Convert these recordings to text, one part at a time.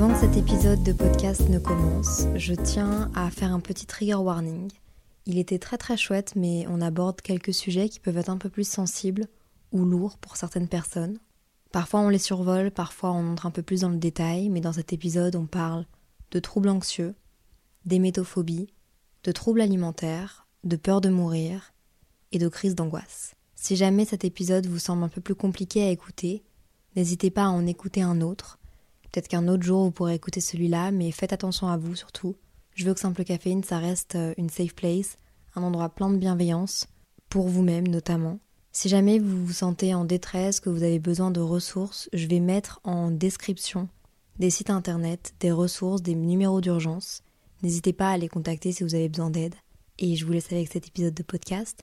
Avant que cet épisode de podcast ne commence, je tiens à faire un petit trigger warning. Il était très très chouette, mais on aborde quelques sujets qui peuvent être un peu plus sensibles ou lourds pour certaines personnes. Parfois on les survole, parfois on entre un peu plus dans le détail, mais dans cet épisode on parle de troubles anxieux, d'hémétophobie, de troubles alimentaires, de peur de mourir et de crise d'angoisse. Si jamais cet épisode vous semble un peu plus compliqué à écouter, n'hésitez pas à en écouter un autre. Peut-être qu'un autre jour vous pourrez écouter celui-là, mais faites attention à vous surtout. Je veux que Simple Caféine, ça reste euh, une safe place, un endroit plein de bienveillance, pour vous-même notamment. Si jamais vous vous sentez en détresse, que vous avez besoin de ressources, je vais mettre en description des sites internet, des ressources, des numéros d'urgence. N'hésitez pas à les contacter si vous avez besoin d'aide. Et je vous laisse avec cet épisode de podcast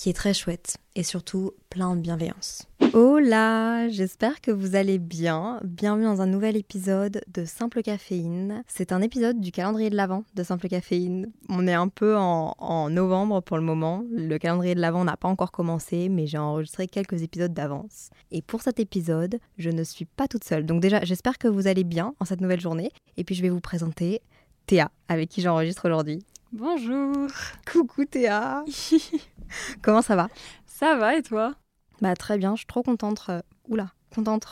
qui est très chouette et surtout plein de bienveillance. Hola, j'espère que vous allez bien. Bienvenue dans un nouvel épisode de Simple Caféine. C'est un épisode du calendrier de l'Avent de Simple Caféine. On est un peu en, en novembre pour le moment. Le calendrier de l'Avent n'a pas encore commencé, mais j'ai enregistré quelques épisodes d'avance. Et pour cet épisode, je ne suis pas toute seule. Donc déjà, j'espère que vous allez bien en cette nouvelle journée. Et puis je vais vous présenter Théa, avec qui j'enregistre aujourd'hui. Bonjour. Coucou Théa. Comment ça va? Ça va et toi? Bah très bien, je suis trop contente. euh, Oula, contente.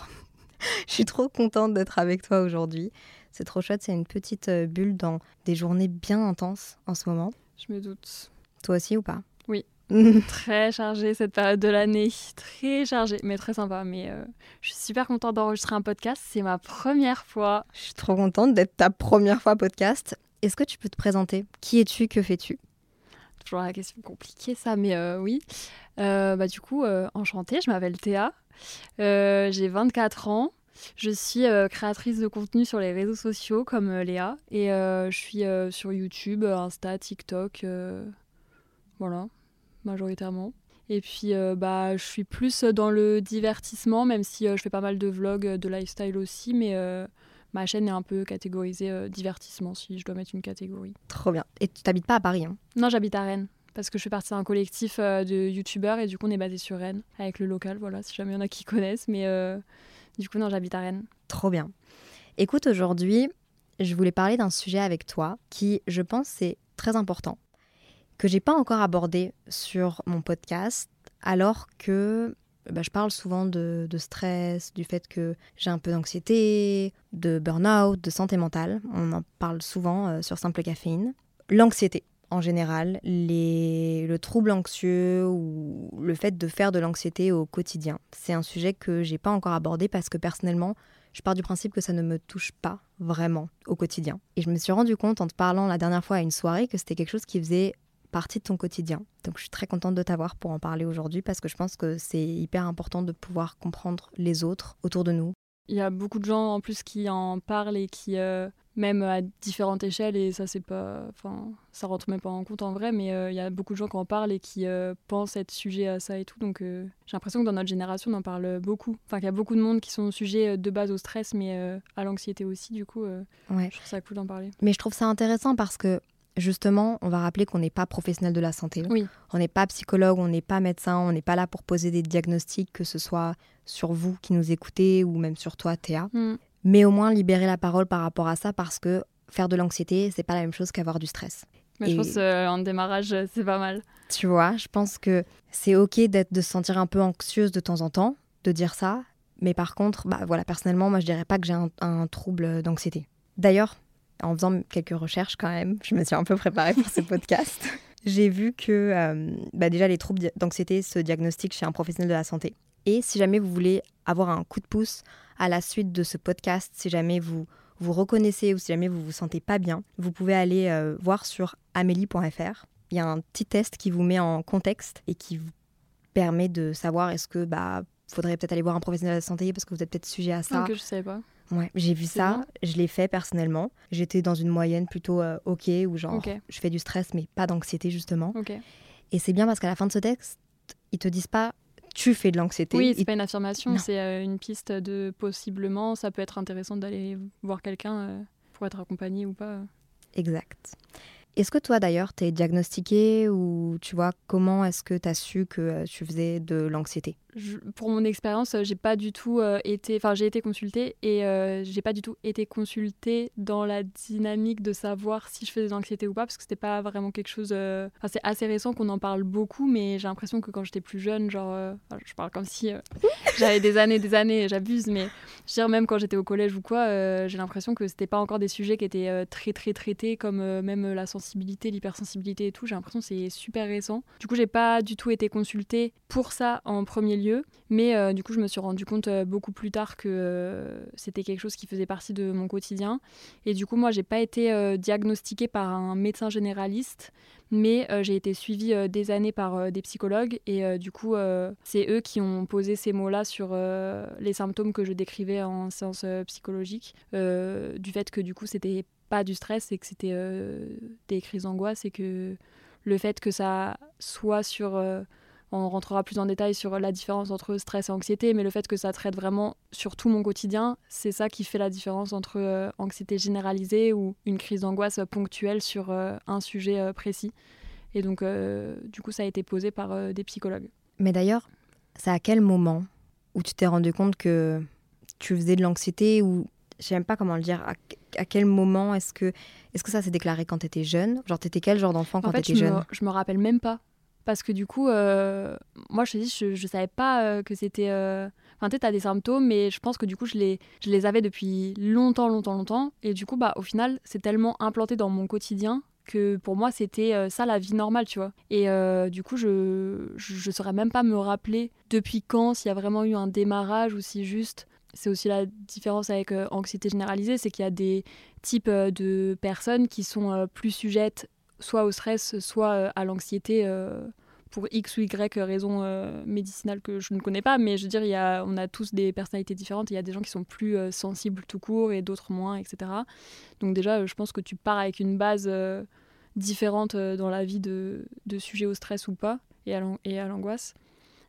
je suis trop contente d'être avec toi aujourd'hui. C'est trop chouette, c'est une petite euh, bulle dans des journées bien intenses en ce moment. Je me doute. Toi aussi ou pas? Oui. Très chargée cette période de l'année. Très chargée, mais très sympa. Mais euh, je suis super contente d'enregistrer un podcast. C'est ma première fois. Je suis trop contente d'être ta première fois podcast. Est-ce que tu peux te présenter? Qui es-tu? Que fais-tu? Toujours la question compliquée ça, mais euh, oui. Euh, bah, du coup, euh, enchantée, je m'appelle Théa. J'ai 24 ans. Je suis créatrice de contenu sur les réseaux sociaux comme Léa. Et je suis sur YouTube, Insta, TikTok. voilà, majoritairement. Et puis, bah, je suis plus dans le divertissement, même si je fais pas mal de vlogs, de lifestyle aussi. Mais euh, ma chaîne est un peu catégorisée euh, divertissement, si je dois mettre une catégorie. Trop bien. Et tu t'habites pas à Paris hein Non, j'habite à Rennes. Parce que je fais partie d'un collectif euh, de youtubeurs et du coup on est basé sur Rennes avec le local, voilà, si jamais il y en a qui connaissent. Mais euh, du coup, non, j'habite à Rennes. Trop bien. Écoute, aujourd'hui, je voulais parler d'un sujet avec toi qui, je pense, est très important, que j'ai pas encore abordé sur mon podcast, alors que bah, je parle souvent de, stress, du fait que j'ai un peu d'anxiété, de burn-out, de santé mentale. On en parle souvent euh, sur Simple Caféine. L'anxiété, en général, le trouble anxieux ou le fait de faire de l'anxiété au quotidien. C'est un sujet que j'ai pas encore abordé parce que personnellement, je pars du principe que ça ne me touche pas vraiment au quotidien. Et je me suis rendu compte en te parlant la dernière fois à une soirée que c'était quelque chose qui faisait partie de ton quotidien. Donc je suis très contente de t'avoir pour en parler aujourd'hui parce que je pense que c'est hyper important de pouvoir comprendre les autres autour de nous. Il y a beaucoup de gens en plus qui en parlent et qui, euh, même à différentes échelles, et ça c'est pas, enfin, ça rentre même pas en compte en vrai, mais euh, il y a beaucoup de gens qui en parlent et qui euh, pensent être sujets à ça et tout. Donc j'ai l'impression que dans notre génération on en parle beaucoup. Enfin qu'il y a beaucoup de monde qui sont sujets de base au stress, mais à l'anxiété aussi. Du coup, Ouais. je trouve ça cool d'en parler. Mais je trouve ça intéressant parce que justement, on va rappeler qu'on n'est pas professionnel de la santé. Oui. On n'est pas psychologue, on n'est pas médecin, on n'est pas là pour poser des diagnostics, que ce soit sur vous qui nous écoutez ou même sur toi, Théa. Mm. Mais au moins libérer la parole par rapport à ça parce que faire de l'anxiété, c'est pas la même chose qu'avoir du stress. Mais Et- je pense euh, en démarrage, euh, c'est pas mal. Tu vois, je pense que c'est ok d'être de se sentir un peu anxieuse de temps en temps, de dire ça. Mais par contre, bah voilà, personnellement, moi je dirais pas que j'ai un, un trouble d'anxiété. D'ailleurs, en faisant quelques recherches quand même, je me suis un peu préparée pour ce podcast. J'ai vu que euh, bah déjà les troubles d'anxiété se diagnostiquent chez un professionnel de la santé. Et si jamais vous voulez avoir un coup de pouce à la suite de ce podcast, si jamais vous vous reconnaissez ou si jamais vous vous sentez pas bien, vous pouvez aller voir sur amélie.fr. Il y a un petit test qui vous met en contexte et qui vous permet de savoir est-ce que bah faudrait peut-être aller voir un professionnel de la santé parce que vous êtes peut-être sujet à ça. que je sais pas. Ouais, j'ai vu ça, je l'ai fait personnellement. J'étais dans une moyenne plutôt euh, ok, où genre je fais du stress mais pas d'anxiété justement. Et c'est bien parce qu'à la fin de ce texte, ils te disent pas tu fais de l'anxiété. Oui, c'est pas une affirmation, c'est euh, une piste de possiblement, ça peut être intéressant d'aller voir quelqu'un euh, pour être accompagné ou pas. Exact. Est-ce que toi d'ailleurs, tu es diagnostiqué ou tu vois comment est-ce que tu as su que tu faisais de l'anxiété? Pour mon expérience, euh, j'ai pas du tout euh, été, enfin j'ai été consultée et euh, j'ai pas du tout été consultée dans la dynamique de savoir si je faisais de l'anxiété ou pas parce que c'était pas vraiment quelque chose. Enfin, c'est assez récent qu'on en parle beaucoup, mais j'ai l'impression que quand j'étais plus jeune, genre, je parle comme si j'avais des années, des années, j'abuse, mais je veux dire même quand j'étais au collège ou quoi, j'ai l'impression que c'était pas encore des sujets qui étaient très très traités comme même la sensibilité, l'hypersensibilité et tout. J'ai l'impression que c'est super récent. Du coup, j'ai pas du tout été consultée pour ça en premier lieu mais euh, du coup, je me suis rendu compte euh, beaucoup plus tard que euh, c'était quelque chose qui faisait partie de mon quotidien. Et du coup, moi, j'ai pas été diagnostiquée par un médecin généraliste, mais j'ai été suivie des années par des psychologues. Et du coup, c'est eux qui ont posé ces mots-là sur les symptômes que je décrivais en séance psychologique, du fait que du coup, c'était pas du stress et que c'était des crises d'angoisse et que le fait que ça soit sur on rentrera plus en détail sur la différence entre stress et anxiété, mais le fait que ça traite vraiment sur tout mon quotidien, c'est ça qui fait la différence entre euh, anxiété généralisée ou une crise d'angoisse ponctuelle sur euh, un sujet euh, précis. Et donc, du coup, ça a été posé par des psychologues. Mais d'ailleurs, c'est à quel moment où tu t'es rendu compte que tu faisais de l'anxiété ou je sais même pas comment le dire. À, quel moment est-ce que est-ce que ça s'est déclaré quand tu étais jeune? Genre, tu étais quel genre d'enfant quand tu étais jeune? Je me rappelle même pas parce que du coup, euh, moi je te dis, je, savais pas euh, que c'était. Euh, enfin, tu as des symptômes, mais je pense que du coup, je les, je les avais depuis longtemps, longtemps, longtemps. Et du coup, bah, au final, c'est tellement implanté dans mon quotidien que pour moi, c'était ça la vie normale, tu vois. Et du coup, je, je, saurais même pas me rappeler depuis quand, s'il y a vraiment eu un démarrage ou si juste. C'est aussi la différence avec anxiété généralisée, c'est qu'il y a des types de personnes qui sont plus sujettes soit au stress, soit euh, à l'anxiété euh, pour X ou Y raison euh, médicinale que je ne connais pas, mais je veux dire, y a, on a tous des personnalités différentes. Il y a des gens qui sont plus sensibles tout court et d'autres moins, etc. Donc déjà, je pense que tu pars avec une base différente dans la vie de, de sujet au stress ou pas et à l'angoisse.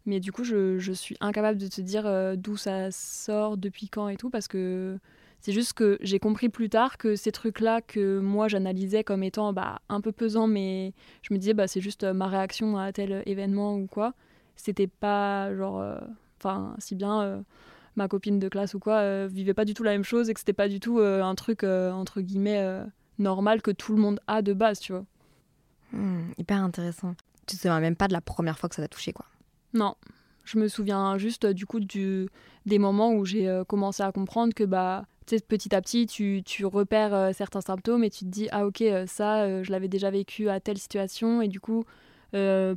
Mais du coup, je, je, suis incapable de te dire d'où ça sort, depuis quand et tout, parce que c'est juste que j'ai compris plus tard que ces trucs-là que moi j'analysais comme étant bah, un peu pesants, mais je me disais bah, c'est juste euh, ma réaction à tel événement ou quoi. C'était pas genre. Euh, enfin, si bien euh, ma copine de classe ou quoi vivait pas du tout la même chose et que c'était pas du tout un truc entre guillemets normal que tout le monde a de base, tu vois. Hmm, hyper intéressant. Tu te souviens même pas de la première fois que ça t'a touché, quoi. Non. Je me souviens juste du coup du, des moments où j'ai commencé à comprendre que bah petit à petit, tu, tu repères euh, certains symptômes et tu te dis, ah ok, euh, ça, euh, je l'avais déjà vécu à telle situation. Et du coup,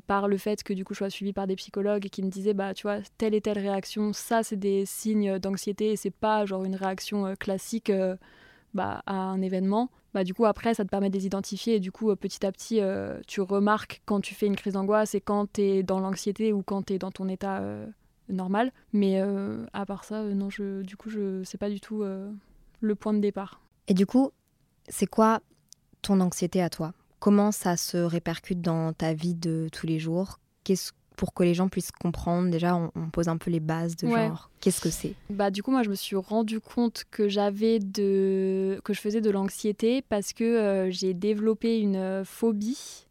par le fait que du coup je sois suivie par des psychologues qui me disaient bah tu vois telle et telle réaction ça c'est des signes d'anxiété et c'est pas genre une réaction classique bah, à un événement bah du coup après ça te permet de les identifier et du coup petit à petit tu remarques quand tu fais une crise d'angoisse et quand tu es dans l'anxiété ou quand tu es dans ton état normal. Mais euh, à part ça, euh, non, je, du coup, je sais pas du tout euh, le point de départ. Et du coup, c'est quoi ton anxiété à toi? Comment ça se répercute dans ta vie de tous les jours? Qu'est-ce pour que les gens puissent comprendre, déjà, on, pose un peu les bases de genre, qu'est-ce que c'est? Bah du coup, moi, je me suis rendu compte que j'avais de, que je faisais de l'anxiété parce que j'ai développé une phobie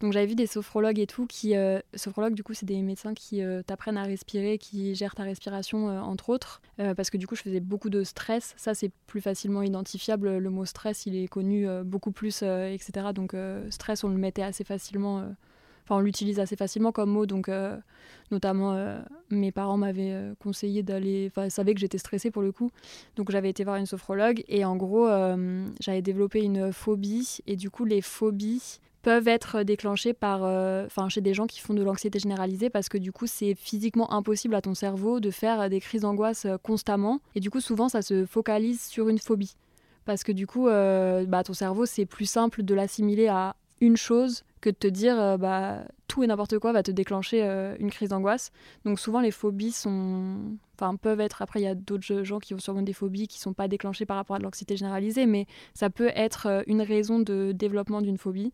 donc j'avais vu des sophrologues et tout qui euh, sophrologues du coup c'est des médecins qui euh, t'apprennent à respirer, qui gèrent ta respiration euh, entre autres parce que du coup je faisais beaucoup de stress. Ça c'est plus facilement identifiable. Le mot stress il est connu beaucoup plus etc. Donc stress on le mettait assez facilement. Enfin, on l'utilise assez facilement comme mot, donc notamment mes parents m'avaient conseillé d'aller, enfin, savaient que j'étais stressée pour le coup, donc j'avais été voir une sophrologue et en gros j'avais développé une phobie et du coup les phobies peuvent être déclenchées par, euh, chez des gens qui font de l'anxiété généralisée parce que du coup, c'est physiquement impossible à ton cerveau de faire des crises d'angoisse euh, constamment. Et du coup, souvent, ça se focalise sur une phobie. parce que du coup, euh, bah, ton cerveau, c'est plus simple de l'assimiler à une chose que de te dire euh, bah, tout et n'importe quoi va te déclencher euh, une crise d'angoisse. Donc souvent les phobies sont, enfin peuvent être. Après il y a d'autres gens qui ont sûrement des phobies qui sont pas déclenchées par rapport à de l'anxiété généralisée, mais ça peut être une raison de développement d'une phobie.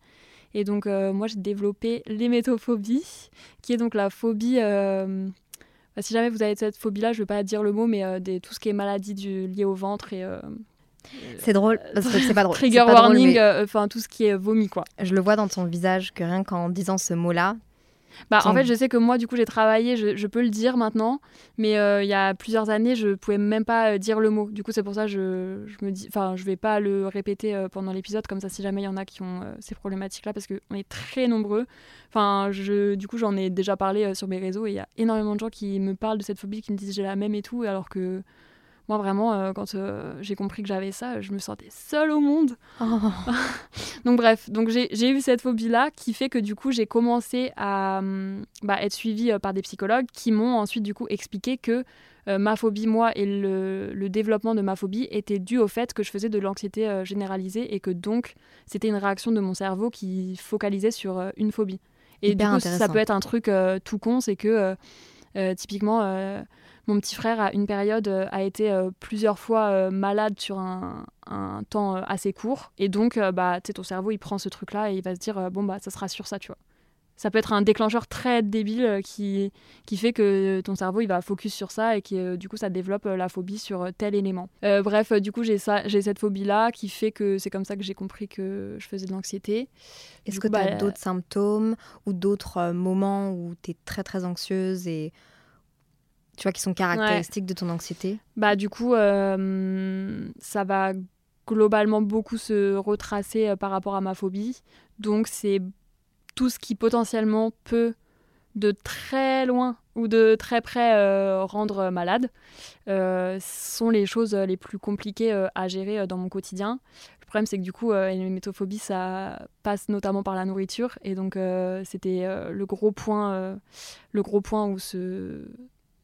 Et donc moi j'ai développé l'hémétophobie, qui est donc la phobie bah, si jamais vous avez cette phobie-là, je ne vais pas dire le mot, mais des, tout ce qui est maladie du, liée au ventre et c'est drôle, parce que c'est pas drôle. Trigger warning, euh, enfin tout ce qui est vomi, quoi. Je le vois dans ton visage que rien qu'en disant ce mot-là. Bah, En fait, je sais que moi, du coup, j'ai travaillé, je, peux le dire maintenant, mais euh, il y a plusieurs années, je pouvais même pas euh, dire le mot. Du coup, c'est pour ça que je, je, me dis, enfin, je vais pas le répéter pendant l'épisode, comme ça, si jamais il y en a qui ont ces problématiques-là, parce qu'on est très nombreux. Enfin, je, du coup, j'en ai déjà parlé sur mes réseaux, et il y a énormément de gens qui me parlent de cette phobie, qui me disent j'ai la même et tout, alors que moi, vraiment, euh, quand euh, j'ai compris que j'avais ça, je me sentais seule au monde. Oh. donc, bref, donc j'ai eu cette phobie-là qui fait que du coup, j'ai commencé à hum, bah, être suivie euh, par des psychologues qui m'ont ensuite du coup expliqué que ma phobie, moi, et le, le, développement de ma phobie étaient dus au fait que je faisais de l'anxiété généralisée et que donc c'était une réaction de mon cerveau qui focalisait sur une phobie. Et du coup, ça peut être un truc tout con, c'est que typiquement mon petit frère, à une période, euh, a été euh, plusieurs fois euh, malade sur un, temps assez court. Et donc, bah, ton cerveau, il prend ce truc-là et il va se dire, bon, bah, ça sera sur ça, tu vois. Ça peut être un déclencheur très débile qui, qui fait que ton cerveau il va focus sur ça et que du coup ça développe la phobie sur tel élément. bref, du coup j'ai ça, j'ai cette phobie là qui fait que c'est comme ça que j'ai compris que je faisais de l'anxiété. Est-ce que tu as bah, d'autres symptômes ou d'autres moments où tu es très très anxieuse et tu vois, qui sont caractéristiques de ton anxiété Bah du coup, euh, ça va globalement beaucoup se retracer euh, par rapport à ma phobie. Donc c'est tout ce qui potentiellement peut de très loin ou de très près euh, rendre malade sont les choses les plus compliquées à gérer dans mon quotidien. Le problème, c'est que du coup, métophobie, ça passe notamment par la nourriture. Et donc, c'était le gros point, le gros point où ce,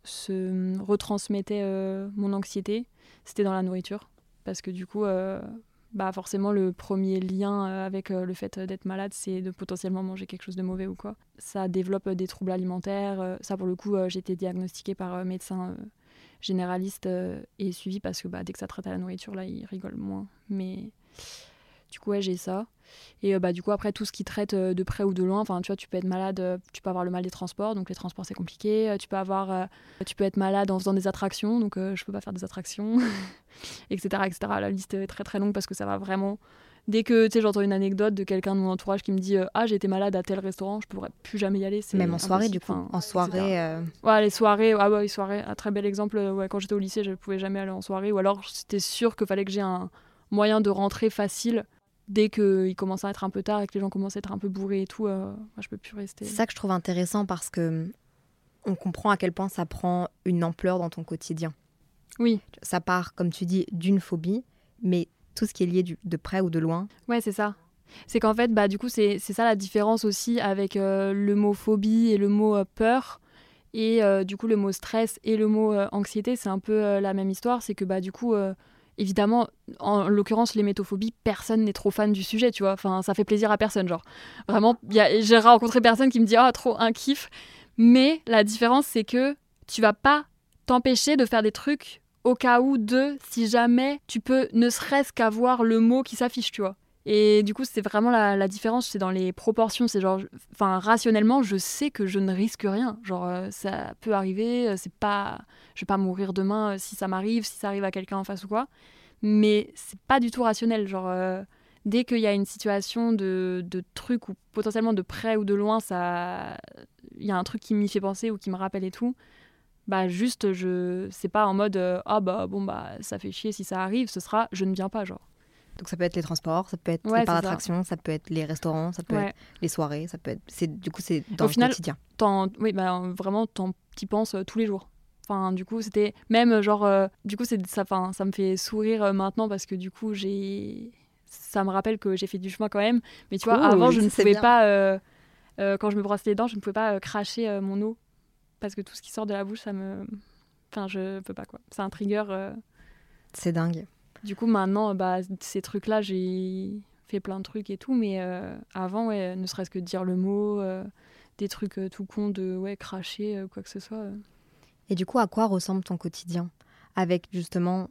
se retransmettait euh, mon anxiété, c'était dans la nourriture. Parce que du coup, euh, bah forcément, le premier lien euh, avec le fait d'être malade, c'est de potentiellement manger quelque chose de mauvais ou quoi. Ça développe des troubles alimentaires. ça, pour le coup, j'ai été diagnostiquée par médecin généraliste et suivi parce que bah, dès que ça traite à la nourriture, là, il rigole moins. Mais du coup, ouais, j'ai ça. Et euh, bah, du coup, après, tout ce qui traite euh, de près ou de loin, enfin, tu vois, tu peux être malade, euh, tu peux avoir le mal des transports, donc les transports, c'est compliqué. Tu peux, avoir, tu peux être malade en faisant des attractions, donc je peux pas faire des attractions, etc., etc. La liste est très très longue parce que ça va vraiment. Dès que tu sais, j'entends une anecdote de quelqu'un de mon entourage qui me dit Ah, j'ai été malade à tel restaurant, je pourrais plus jamais y aller. Même en soirée, du coup. en soirée. Ouais, les soirées, ah ouais, les soirées, un très bel exemple. Ouais, quand j'étais au lycée, je pouvais jamais aller en soirée, ou alors c'était sûr qu'il fallait que j'ai un moyen de rentrer facile dès qu'il commence à être un peu tard et que les gens commencent à être un peu bourrés et tout, euh, moi, je peux plus rester. C'est ça que je trouve intéressant parce que on comprend à quel point ça prend une ampleur dans ton quotidien. Oui. Ça part, comme tu dis, d'une phobie, mais tout ce qui est lié de près ou de loin. Ouais, c'est ça. C'est qu'en fait, bah, du coup, c'est ça la différence aussi avec euh, le mot phobie et le mot euh, peur. Et du coup, le mot stress et le mot anxiété, c'est un peu la même histoire. C'est que bah, du coup, évidemment, en l'occurrence, les métophobies, personne n'est trop fan du sujet, tu vois. Enfin, ça fait plaisir à personne, genre. Vraiment, j'ai rencontré personne qui me dit, ah, trop un kiff. Mais la différence, c'est que tu vas pas t'empêcher de faire des trucs au cas où de, si jamais tu peux ne serait-ce qu'avoir le mot qui s'affiche, tu vois. Et du coup, c'est vraiment la, différence, c'est dans les proportions. C'est genre, enfin, rationnellement, je sais que je ne risque rien. Genre, euh, ça peut arriver, euh, c'est pas, je vais pas mourir demain euh, si ça m'arrive, si ça arrive à quelqu'un en face ou quoi. Mais c'est pas du tout rationnel. Genre, dès qu'il y a une situation de, truc ou potentiellement de près ou de loin, ça, il y a un truc qui m'y fait penser ou qui me rappelle et tout. Bah juste, je, c'est pas en mode, ah bah bon bah ça fait chier si ça arrive. Ce sera, je ne viens pas, genre. Donc ça peut être les transports, ça peut être les parcs d'attraction, ça. peut être les restaurants, ça peut être les soirées, ça peut être. C'est du coup c'est dans Au le final, quotidien. Oui, bah, vraiment, t'y penses euh, tous les jours. Enfin, du coup, c'était même euh, genre, euh, du coup, c'est ça, enfin, ça me fait sourire maintenant parce que du coup, j'ai, ça me rappelle que j'ai fait du chemin quand même. Mais tu vois, avant, je ne pouvais pas, quand je me brossais les dents, je ne pouvais pas cracher mon eau parce que tout ce qui sort de la bouche, ça me, enfin, je peux pas quoi. C'est un trigger. C'est dingue. Du coup, maintenant, bah, ces trucs-là, j'ai fait plein de trucs et tout, mais avant, ouais, ne serait-ce que dire le mot, des trucs tout cons de ouais, cracher, quoi que ce soit. Et du coup, à quoi ressemble ton quotidien Avec justement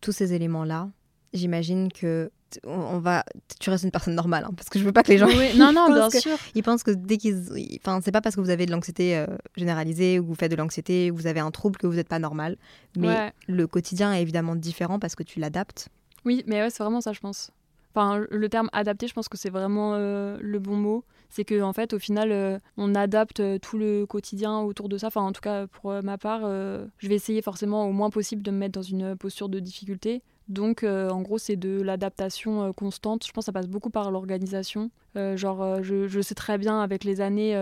tous ces éléments-là, j'imagine que on va tu restes une personne normale hein, parce que je veux pas que les gens non non bien sûr. ils pensent que dès qu'ils enfin c'est pas parce que vous avez de l'anxiété euh, généralisée ou que vous faites de l'anxiété ou que vous avez un trouble que vous n'êtes pas normal. Mais le quotidien est évidemment différent parce que tu l'adaptes. Oui mais ouais c'est vraiment ça je pense. Enfin le terme adapté je pense que c'est vraiment euh, le bon mot. C'est que en fait au final euh, on adapte tout le quotidien autour de ça. Enfin en tout cas pour ma part je vais essayer forcément au moins possible de me mettre dans une posture de difficulté donc, euh, en gros, c'est de l'adaptation euh, constante. Je pense que ça passe beaucoup par l'organisation. Euh, genre, je, sais très bien avec les années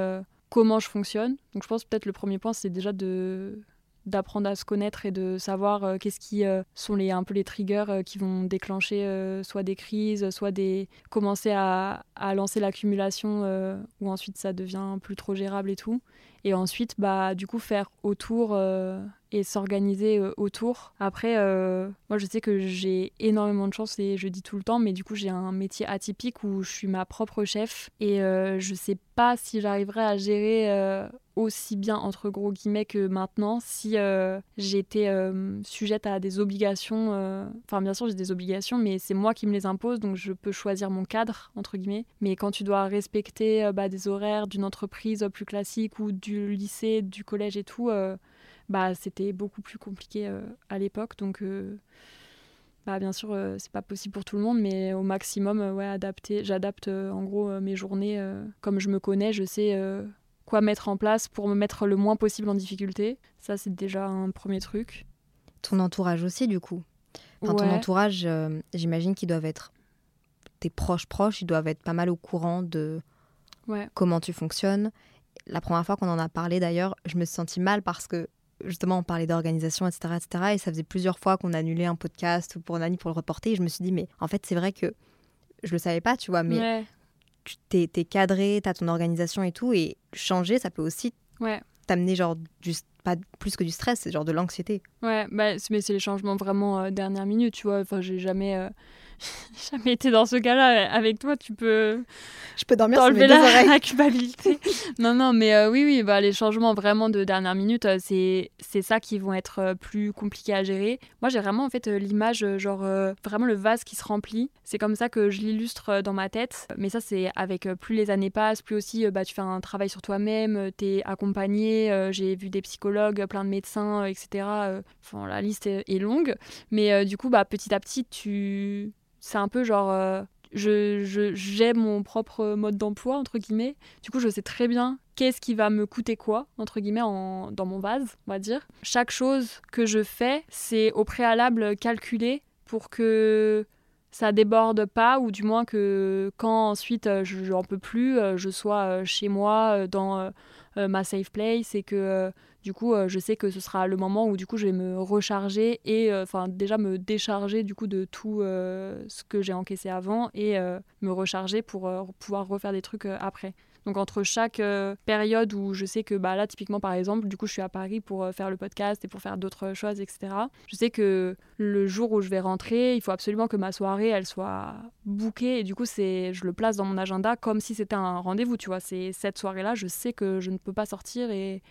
comment je fonctionne. Donc, je pense peut-être le premier point, c'est déjà de d'apprendre à se connaître et de savoir qu'est-ce qui sont les un peu les triggers qui vont déclencher soit des crises, soit des commencer à, à lancer l'accumulation où ensuite ça devient plus trop gérable et tout. Et ensuite, bah du coup faire autour et s'organiser euh, autour. Après, euh, moi je sais que j'ai énormément de chance et je dis tout le temps, mais du coup j'ai un métier atypique où je suis ma propre chef et euh, je sais pas si j'arriverai à gérer aussi bien entre gros guillemets que maintenant si j'étais sujette à des obligations. Enfin bien sûr j'ai des obligations, mais c'est moi qui me les impose, donc je peux choisir mon cadre entre guillemets. Mais quand tu dois respecter bah, des horaires d'une entreprise plus classique ou du lycée, du collège et tout bah, c'était beaucoup plus compliqué euh, à l'époque. Donc, euh, bah, bien sûr, euh, c'est pas possible pour tout le monde, mais au maximum, ouais, adapter. J'adapte en gros mes journées comme je me connais. Je sais quoi mettre en place pour me mettre le moins possible en difficulté. Ça, c'est déjà un premier truc. Ton entourage aussi, du coup. Enfin, Ton entourage, j'imagine qu'ils doivent être tes proches proches, ils doivent être pas mal au courant de comment tu fonctionnes. La première fois qu'on en a parlé d'ailleurs, je me suis sentie mal parce que justement, on parlait d'organisation, etc., etc. Et ça faisait plusieurs fois qu'on annulait un podcast pour Nani pour le reporter. Et je me suis dit, mais en fait, c'est vrai que je le savais pas, tu vois, mais tu t'es, es cadré, tu as ton organisation et tout. Et changer, ça peut aussi t'amener, genre, du, pas plus que du stress, c'est genre de l'anxiété. Ouais, bah, mais c'est les changements vraiment euh, dernière minute, tu vois. Enfin, j'ai jamais. Euh, jamais été dans ce cas-là. Avec toi, tu peux. Je peux dormir sur mes la, la culpabilité. non, non, mais euh, oui, oui, bah, les changements vraiment de dernière minute, euh, c'est c'est ça qui vont être euh, plus compliqués à gérer. Moi, j'ai vraiment en fait l'image, genre vraiment le vase qui se remplit. C'est comme ça que je l'illustre dans ma tête. Mais ça, c'est avec plus les années passent, plus aussi bah, tu fais un travail sur toi-même, tu es accompagné. j'ai vu des psychologues, plein de médecins, etc. Enfin, la liste est, longue. Mais du coup, bah, petit à petit, tu c'est un peu genre euh, je j'ai mon propre mode d'emploi entre guillemets. Du coup je sais très bien qu'est-ce qui va me coûter quoi entre guillemets en, dans mon vase on va dire. Chaque chose que je fais c'est au préalable calculé pour que ça déborde pas ou du moins que quand ensuite euh, je n'en peux plus euh, je sois chez moi dans ma safe place et que du coup, euh, je sais que ce sera le moment où du coup je vais me recharger et euh, enfin déjà me décharger du coup de tout euh, ce que j'ai encaissé avant et me recharger pour pouvoir refaire des trucs après. Donc entre chaque période où je sais que bah, là typiquement par exemple, du coup je suis à Paris pour faire le podcast et pour faire d'autres choses, etc. Je sais que le jour où je vais rentrer, il faut absolument que ma soirée elle soit bookée et du coup c'est je le place dans mon agenda comme si c'était un rendez-vous, tu vois. C'est cette soirée là, je sais que je ne peux pas sortir et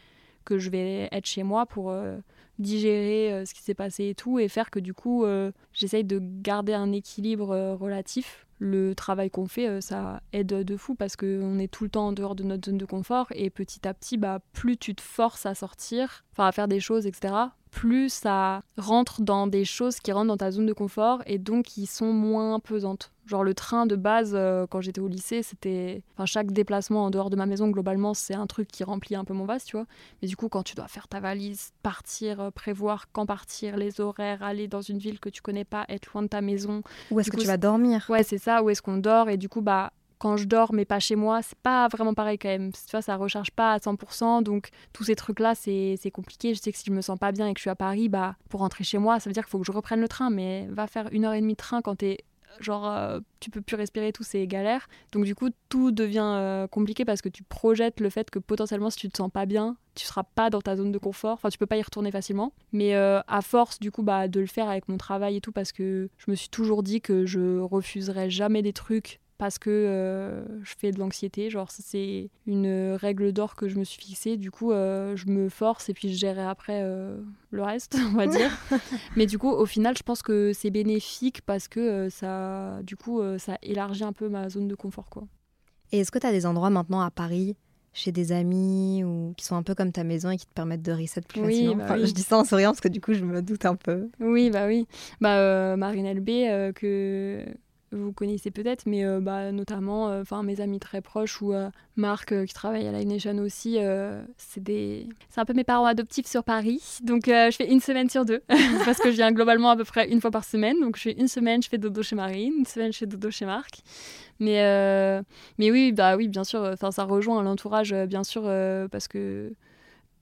que je vais être chez moi pour euh, digérer euh, ce qui s'est passé et tout, et faire que du coup, euh, j'essaye de garder un équilibre relatif. Le travail qu'on fait, ça aide de fou parce qu'on est tout le temps en dehors de notre zone de confort, et petit à petit, bah, plus tu te forces à sortir, enfin à faire des choses, etc., plus ça rentre dans des choses qui rentrent dans ta zone de confort et donc qui sont moins pesantes. Genre le train de base, euh, quand j'étais au lycée, c'était... Enfin, chaque déplacement en dehors de ma maison, globalement, c'est un truc qui remplit un peu mon vase, tu vois. Mais du coup, quand tu dois faire ta valise, partir, euh, prévoir quand partir, les horaires, aller dans une ville que tu connais pas, être loin de ta maison... Où est-ce que tu vas dormir? Ouais, c'est ça, où est-ce qu'on dort Et du coup, bah, quand je dors mais pas chez moi, c'est pas vraiment pareil quand même. Tu vois, ça recharge pas à 100%, donc tous ces trucs-là, c'est compliqué. Je sais que si je me sens pas bien et que je suis à Paris, bah pour rentrer chez moi, ça veut dire qu'il faut que je reprenne le train, mais va faire une heure et demie de train quand t'es genre euh, tu peux plus respirer, tout c'est galère. Donc du coup tout devient euh, compliqué parce que tu projettes le fait que potentiellement si tu te sens pas bien, tu seras pas dans ta zone de confort, enfin tu peux pas y retourner facilement. Mais euh, à force du coup bah, de le faire avec mon travail et tout parce que je me suis toujours dit que je refuserais jamais des trucs parce que euh, je fais de l'anxiété. Genre, c'est une règle d'or que je me suis fixée. Du coup, euh, je me force et puis je gérerai après euh, le reste, on va dire. Mais du coup, au final, je pense que c'est bénéfique parce que ça, du coup, ça élargit un peu ma zone de confort. Quoi. Et est-ce que tu as des endroits maintenant à Paris chez des amis ou qui sont un peu comme ta maison et qui te permettent de reset plus oui, facilement. Bah oui. Je dis ça en souriant parce que du coup je me doute un peu. Oui, bah oui. Bah, Marine LB, que vous connaissez peut-être, mais euh, bah, notamment euh, mes amis très proches ou euh, Marc qui travaille à la Nation aussi, c'est des... un peu mes parents adoptifs sur Paris. Donc je fais une semaine sur deux parce que je viens globalement à peu près une fois par semaine. Donc je fais une semaine, je fais dodo chez Marine, une semaine je fais dodo chez Marc. Mais, mais oui, bah oui, bien sûr, ça rejoint l'entourage, bien sûr, parce que